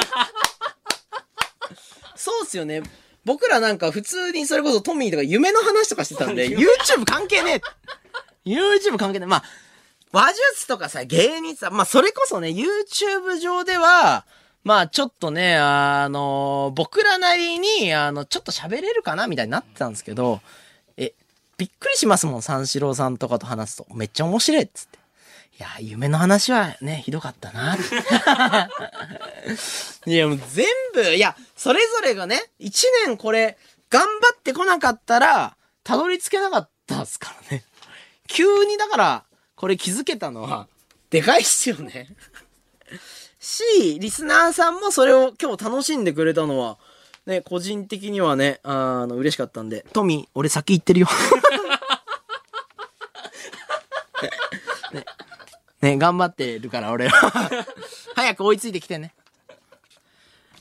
そうっすよね。僕らなんか普通にそれこそトミーとか夢の話とかしてたんで、YouTube 関係ねえ。YouTube 関係ねえ。まあ、話術とかさ、芸人さ、まあそれこそね、YouTube 上では、まあちょっとね、あの僕らなりに、あの、ちょっと喋れるかなみたいになってたんですけど、え、びっくりしますもん、三四郎さんとかと話すと。めっちゃ面白いっつって。いや、夢の話はね、ひどかったな。いや、もう全部、いや、それぞれがね、一年これ、頑張ってこなかったら、たどり着けなかったっすからね。急にだから、これ気づけたのは、でかいっすよね。し、リスナーさんもそれを今日楽しんでくれたのは、ね、個人的にはね、あの、嬉しかったんで。トミー、俺先行ってるよ。ね、ね、頑張ってるから、俺は。早く追いついてきてね。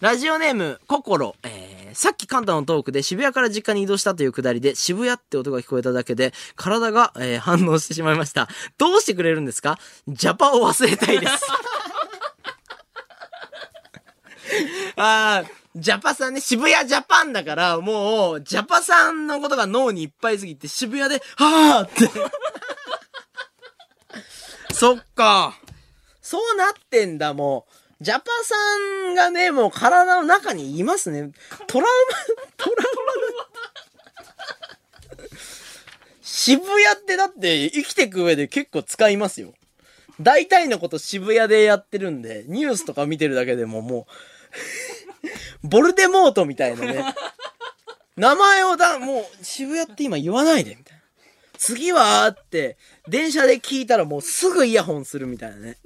ラジオネーム、ココロ。えー、さっきカンタのトークで渋谷から実家に移動したというくだりで、渋谷って音が聞こえただけで、体が、えー反応してしまいました。どうしてくれるんですか？ジャパを忘れたいです。あー、ジャパさんね、渋谷ジャパンだから、もう、ジャパさんのことが脳にいっぱいすぎて、渋谷で、はーって。そっか。そうなってんだ、もう。ジャパさんがね、もう体の中にいますね。トラウマ、トラウマ。渋谷ってだって生きてく上で結構使いますよ。大体のこと渋谷でやってるんで、ニュースとか見てるだけでももう、ボルデモートみたいなね。名前をだ、もう渋谷って今言わないで、みたいな。次はって、電車で聞いたらもうすぐイヤホンするみたいなね。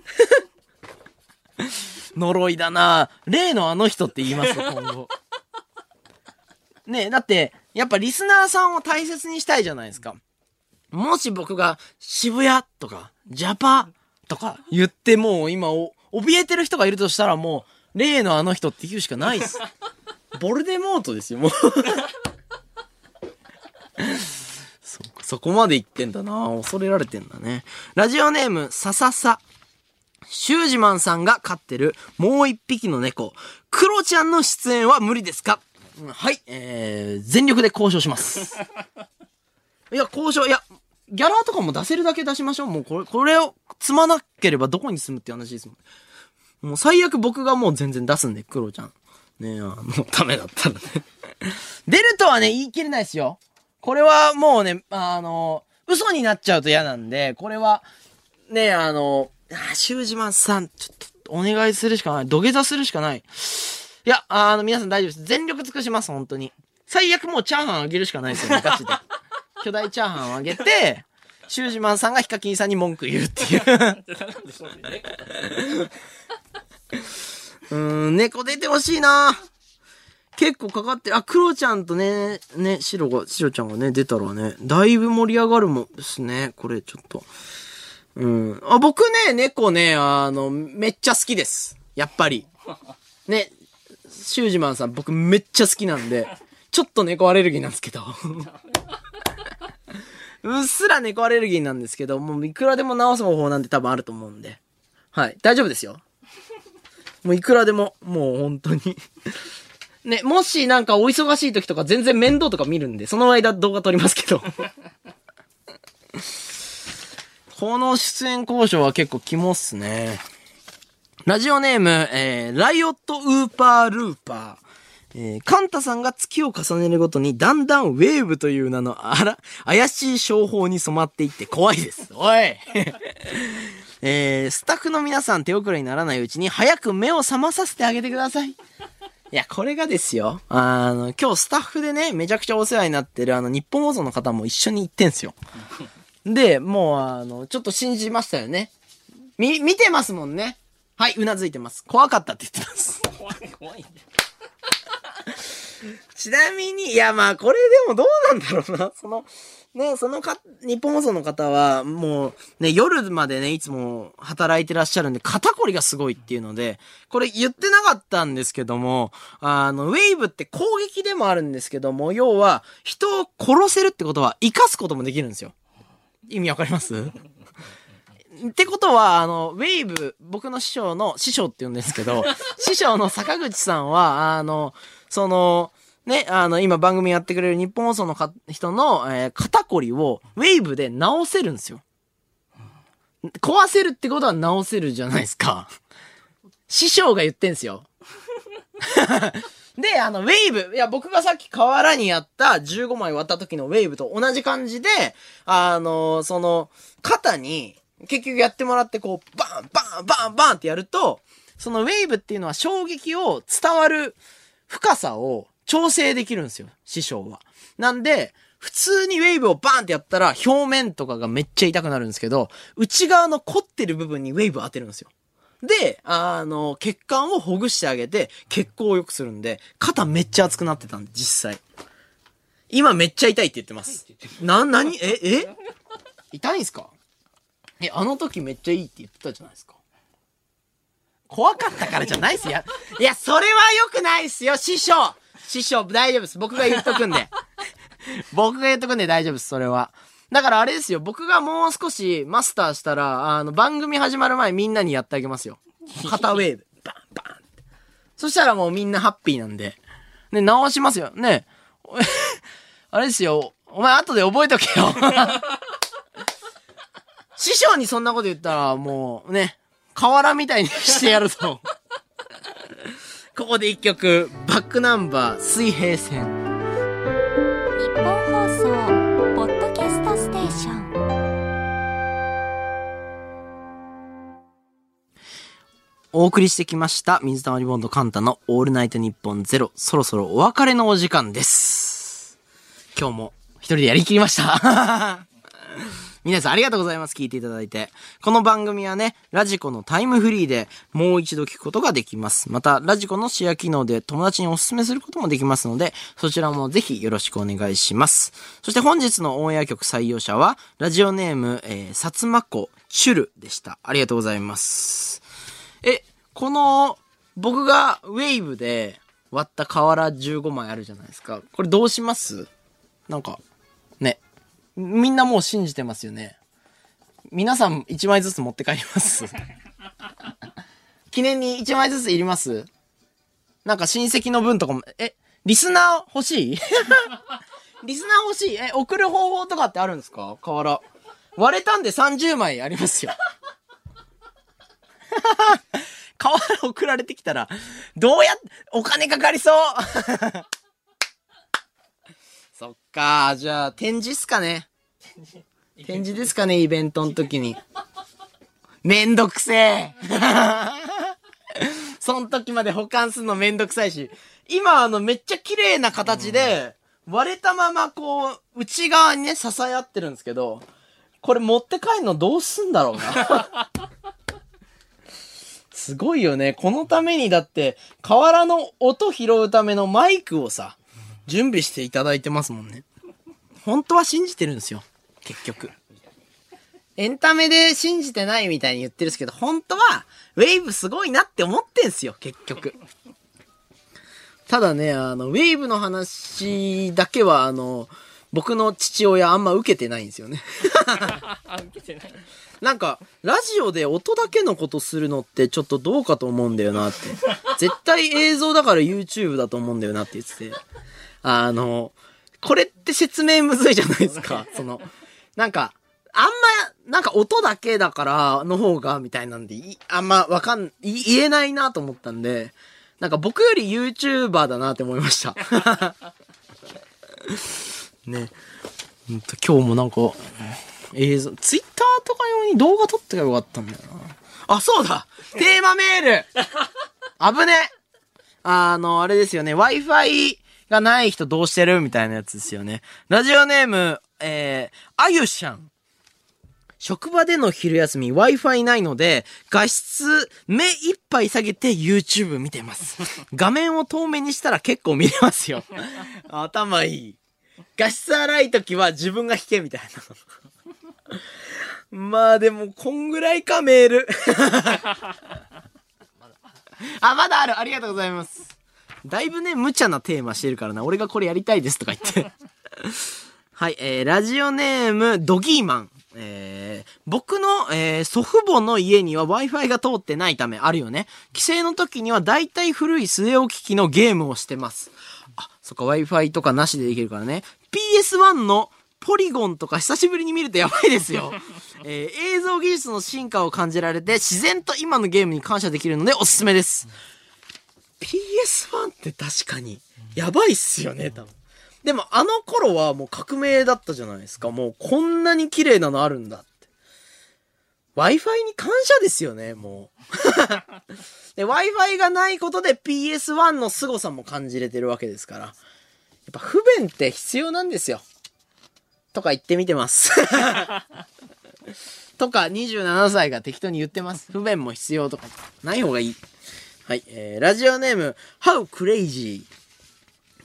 呪いだな例のあの人って言いますよ、今後。ねえ、だって、やっぱリスナーさんを大切にしたいじゃないですか。もし僕が渋谷とか、ジャパとか言ってもう今お、怯えてる人がいるとしたらもう、例のあの人って言うしかないっす。ボルデモートですよ、もう。そそこまで言ってんだな恐れられてんだね。ラジオネーム、さささ。シュージマンさんが飼ってるもう一匹の猫、クロちゃんの出演は無理ですか？うんはい、えー、全力で交渉します。いや、交渉、いや、ギャラとかも出せるだけ出しましょう。もうこれ、これを積まなければどこに住むって話ですもん。もう最悪僕がもう全然出すんで、クロちゃん。ねあの、ダメだったらね。出るとはね、言い切れないですよ。これはもうね、あの、嘘になっちゃうと嫌なんで、これは、ね、あの、あ、シュージマンさん、ちょっと、お願いするしかない。土下座するしかない。いや、あの、皆さん大丈夫です。全力尽くします、本当に。最悪もうチャーハンあげるしかないですよね、ガチで。巨大チャーハンをあげて、シュージマンさんがヒカキンさんに文句言うっていう。うーん、猫出てほしいな結構かかってる。あ、クロちゃんとね、ね、シロが、シロちゃんがね、出たらね、だいぶ盛り上がるもんですね。これちょっと。うん。あ、僕ね、猫ね、あの、めっちゃ好きです。やっぱり。ね、シュージマンさん僕めっちゃ好きなんで、ちょっと猫アレルギーなんですけど。うっすら猫アレルギーなんですけど、もういくらでも治す方法なんて多分あると思うんで。はい。大丈夫ですよ。もういくらでも、もう本当に。ね、もしなんかお忙しい時とか全然面倒とか見るんで、その間動画撮りますけど。この出演交渉は結構肝っすね。ラジオネーム、えー、ライオットウーパールーパー。えー、カンタさんが月を重ねるごとにだんだんウェーブという名のあら、怪しい商法に染まっていって怖いです。おい えー、スタッフの皆さん手遅れにならないうちに早く目を覚まさせてあげてください。いや、これがですよ。あの、今日スタッフでね、めちゃくちゃお世話になってるあの、日本放送の方も一緒に行ってんすよ。で、もうあの、ちょっと信じましたよね。み、見てますもんね。はい、うなずいてます。怖かったって言ってます。怖い怖いんだよ。ちなみに、いやまあこれでもどうなんだろうな。その、ね、そのか、日本放送の方は、もう、ね、夜までね、いつも働いてらっしゃるんで、肩こりがすごいっていうので、これ言ってなかったんですけども、あの、ウェーブって攻撃でもあるんですけども、要は、人を殺せるってことは、生かすこともできるんですよ。意味わかります？ってことは、あの、ウェーブ、僕の師匠の、師匠って言うんですけど、師匠の坂口さんは、あの、その、ね、あの、今番組やってくれる日本放送のか人の、えー肩こりを、ウェーブで直せるんですよ。壊せるってことは直せるじゃないですか。師匠が言ってんすよ。で、あの、ウェーブ、いや、僕がさっき河原にやった15枚割った時のウェーブと同じ感じで、あの、その、肩に、結局やってもらって、こう、バン、バン、バン、バンってやると、そのウェーブっていうのは衝撃を伝わる深さを調整できるんですよ、師匠は。なんで、普通にウェーブをバーンってやったら表面とかがめっちゃ痛くなるんですけど、内側の凝ってる部分にウェーブを当てるんですよ。で、あの、血管をほぐしてあげて、血行を良くするんで、肩めっちゃ熱くなってたんで、実際。今めっちゃ痛いって言ってます。な、なに、え、え？痛いんすか？え、あの時めっちゃいいって言ってたじゃないですか。怖かったからじゃないっすよ。いや、それは良くないっすよ、師匠師匠、大丈夫です。僕が言っとくんで。僕が言っとくんで大丈夫です、それは。だからあれですよ、僕がもう少しマスターしたら、あの、番組始まる前みんなにやってあげますよ。肩ウェーブ。バンバンって。そしたらもうみんなハッピーなんで。ね、直しますよ。ね。あれですよ、お前後で覚えとけよ。師匠にそんなこと言ったら、もうね、河原みたいにしてやるぞ。ここで一曲、バックナンバー、水平線。日本放送お送りしてきました、水溜りボンドカンタのオールナイトニッポンゼロ。そろそろお別れのお時間です。今日も一人でやりきりました。皆さんありがとうございます。聞いていただいて。この番組はね、ラジコのタイムフリーでもう一度聞くことができます。また、ラジコのシェア機能で友達にお勧めすることもできますので、そちらもぜひよろしくお願いします。そして本日のオンエア曲採用者は、ラジオネーム、えー、さつまこチュルでした。ありがとうございます。え、この、僕がウェーブで割った瓦15枚あるじゃないですか。これどうします？なんか、ね。みんなもう信じてますよね。皆さん1枚ずつ持って帰ります 記念に1枚ずついります？なんか親戚の分とかも、え、リスナー欲しい？リスナー欲しい？え、送る方法とかってあるんですか？瓦。割れたんで30枚ありますよ。瓦送られてきたら、どうやっ、お金かかりそう そっか。じゃあ、展示っすかね。展示ですかね、イベントの時に。めんどくせえ。そん時まで保管するのめんどくさいし。今、あの、めっちゃ綺麗な形で、割れたまま、こう、内側にね、支え合ってるんですけど、これ持って帰るのどうすんだろうな。すごいよね。このためにだって、河原の音拾うためのマイクをさ、準備していただいてますもんね。本当は信じてるんですよ。結局。エンタメで信じてないみたいに言ってるんですけど、本当は、ウェイブすごいなって思ってんすよ、結局。ただね、あの、ウェイブの話だけは、あの、僕の父親あんま受けてないんですよね。あ、受けてない。なんか、ラジオで音だけのことするのってちょっとどうかと思うんだよなって。絶対映像だから YouTube だと思うんだよなって言ってて。あの、これって説明むずいじゃないですか。その、なんか、あんま、なんか音だけだからの方が、みたいなんで、いあんまわかん、い言えないなと思ったんで、なんか僕より YouTuber だなって思いました。ね。ほんと今日もなんか、映像、ツイッターとか用に動画撮ってがよかったんだよな。あ、そうだテーマメール危ねあの、あれですよね。Wi-Fi がない人どうしてるみたいなやつですよね。ラジオネーム、えー、あゆしゃん。職場での昼休み Wi-Fi ないので、画質目いっぱい下げて YouTube 見てます。画面を透明にしたら結構見れますよ。頭いい。画質荒い時は自分が弾けみたいな。まあでも、こんぐらいか、メール。あ、まだある。ありがとうございます。だいぶね、無茶なテーマしてるからな。俺がこれやりたいですとか言って。はい、えー、ラジオネーム、ドギーマン。えー、僕の、えー、祖父母の家には Wi-Fi が通ってないため、あるよね。帰省の時には大体古い据え置き機のゲームをしてます。あ、そっか、Wi-Fi とかなしでできるからね。PS1 のポリゴンとか久しぶりに見るとやばいですよ。えー映像技術の進化を感じられて、自然と今のゲームに感謝できるのでおすすめです。PS1 って確かに、やばいっすよね、多分。でもあの頃はもう革命だったじゃないですか。もうこんなに綺麗なのあるんだって。Wi-Fi に感謝ですよね、もう。で、Wi-Fi がないことで PS1 の凄さも感じれてるわけですから。やっぱ不便って必要なんですよ。とか言ってみてます。とか27歳が適当に言ってます。不便も必要とか。ない方がいい。はい。えー、ラジオネーム、How Crazy。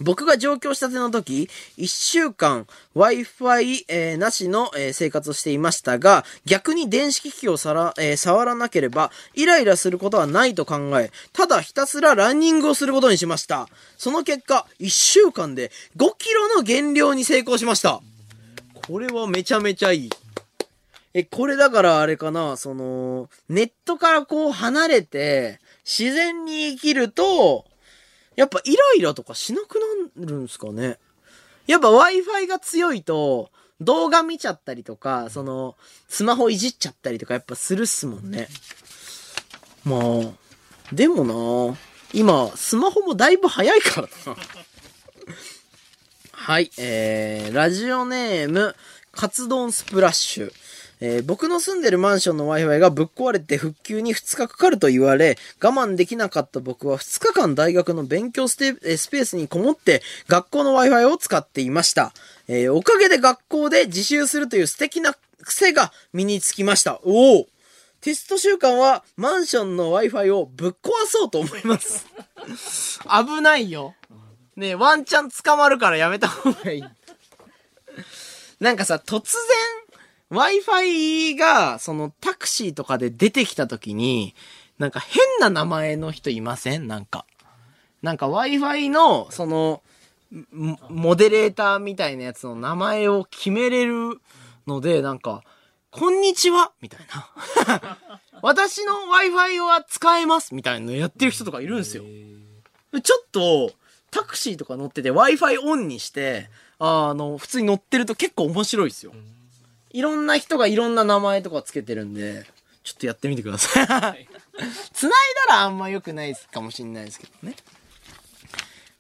僕が上京したての時、一週間 Wi-Fi、えーなしの、えー生活をしていましたが、逆に電子機器をさら、えー触らなければ、イライラすることはないと考え、ただひたすらランニングをすることにしました。その結果、一週間で5キロの減量に成功しました。これはめちゃめちゃいい。え、これだからあれかな、その、ネットからこう離れて、自然に生きると、やっぱイライラとかしなくなるんすかね？やっぱ Wi-Fi が強いと、動画見ちゃったりとか、その、スマホいじっちゃったりとかやっぱするっすもんね。まあ、でもな今、スマホもだいぶ早いからな。はい、えー、ラジオネーム、カツ丼スプラッシュ。えー僕の住んでるマンションの Wi-Fi がぶっ壊れて復旧に2日かかると言われ、我慢できなかった僕は2日間大学の勉強ステスペースにこもって学校の Wi-Fi を使っていました。えーおかげで学校で自習するという素敵な癖が身につきました。おおテスト週間はマンションの Wi-Fi をぶっ壊そうと思います。危ないよ。ねえ、ワンチャン捕まるからやめた方がいい。なんかさ、突然、Wi-Fi が、そのタクシーとかで出てきた時に、なんか変な名前の人いません？なんか。なんか Wi-Fi の、その、モモデレーターみたいなやつの名前を決めれるので、なんか、こんにちは？みたいな。私の Wi-Fi は使えます？みたいなのやってる人とかいるんですよ。ちょっと、タクシーとか乗ってて Wi-Fi オンにして、あの、普通に乗ってると結構面白いですよ。いろんな人がいろんな名前とかつけてるんで、ちょっとやってみてください。繋いだらあんま良くないかもしんないですけどね。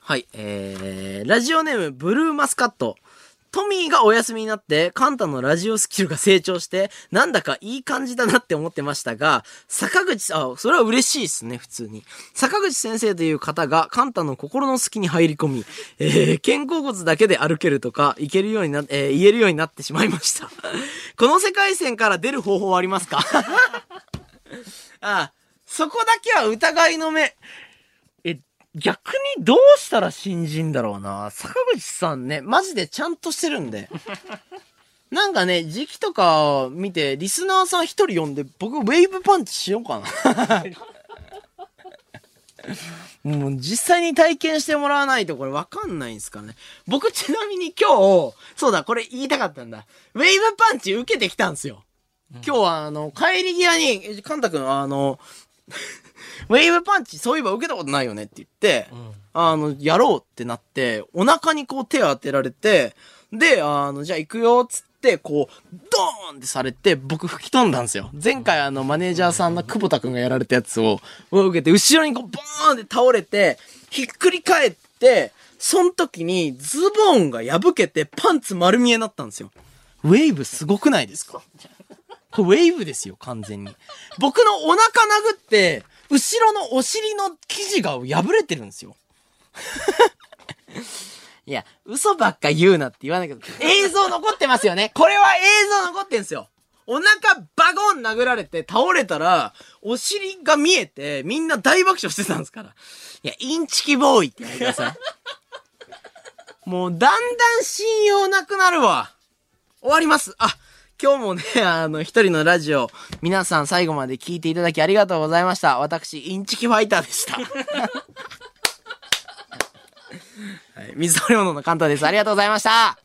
はい、えー、ラジオネーム、ブルーマスカット。トミーがお休みになって、カンタのラジオスキルが成長して、なんだかいい感じだなって思ってましたが、坂口、あ、それは嬉しいですね、普通に。坂口先生という方が、カンタの心の隙に入り込み、えー、肩甲骨だけで歩けるとか、いけるようにな、えー、言えるようになってしまいました。この世界線から出る方法はありますか？あ あ、そこだけは疑いの目。え、逆にどうしたら信じんだろうな。坂口さんね、マジでちゃんとしてるんで。なんかね、時期とか見て、リスナーさん一人呼んで、僕ウェーブパンチしようかな。もう実際に体験してもらわないとこれわかんないんですからね。僕ちなみに今日、そうだ、これ言いたかったんだ。ウェーブパンチ受けてきたんですよ。今日はあの、帰り際に、えカンタ君、あの、ウェーブパンチそういえば受けたことないよねって言って、あの、やろうってなって、お腹にこう手を当てられて、で、あの、じゃあ行くよ、つって、こう、ドーンってされて、僕吹き飛んだんですよ。前回あの、マネージャーさんの久保田くんがやられたやつを、を受けて、後ろにこう、ボーンって倒れて、ひっくり返って、その時にズボンが破けてパンツ丸見えになったんですよ。ウェーブすごくないですか？これウェーブですよ、完全に。僕のお腹殴って、後ろのお尻の生地が破れてるんですよ。いや、嘘ばっか言うなって言わないけど、映像残ってますよね。これは映像残ってんすよ。お腹バゴン殴られて倒れたら、お尻が見えて、みんな大爆笑してたんですから。いや、インチキボーイって言ってください。もう、だんだん信用なくなるわ。終わります。あ、今日もね、あの、一人のラジオ、皆さん最後まで聞いていただきありがとうございました。私、インチキファイターでした。はい、水溜りボンドのカンタです。ありがとうございました。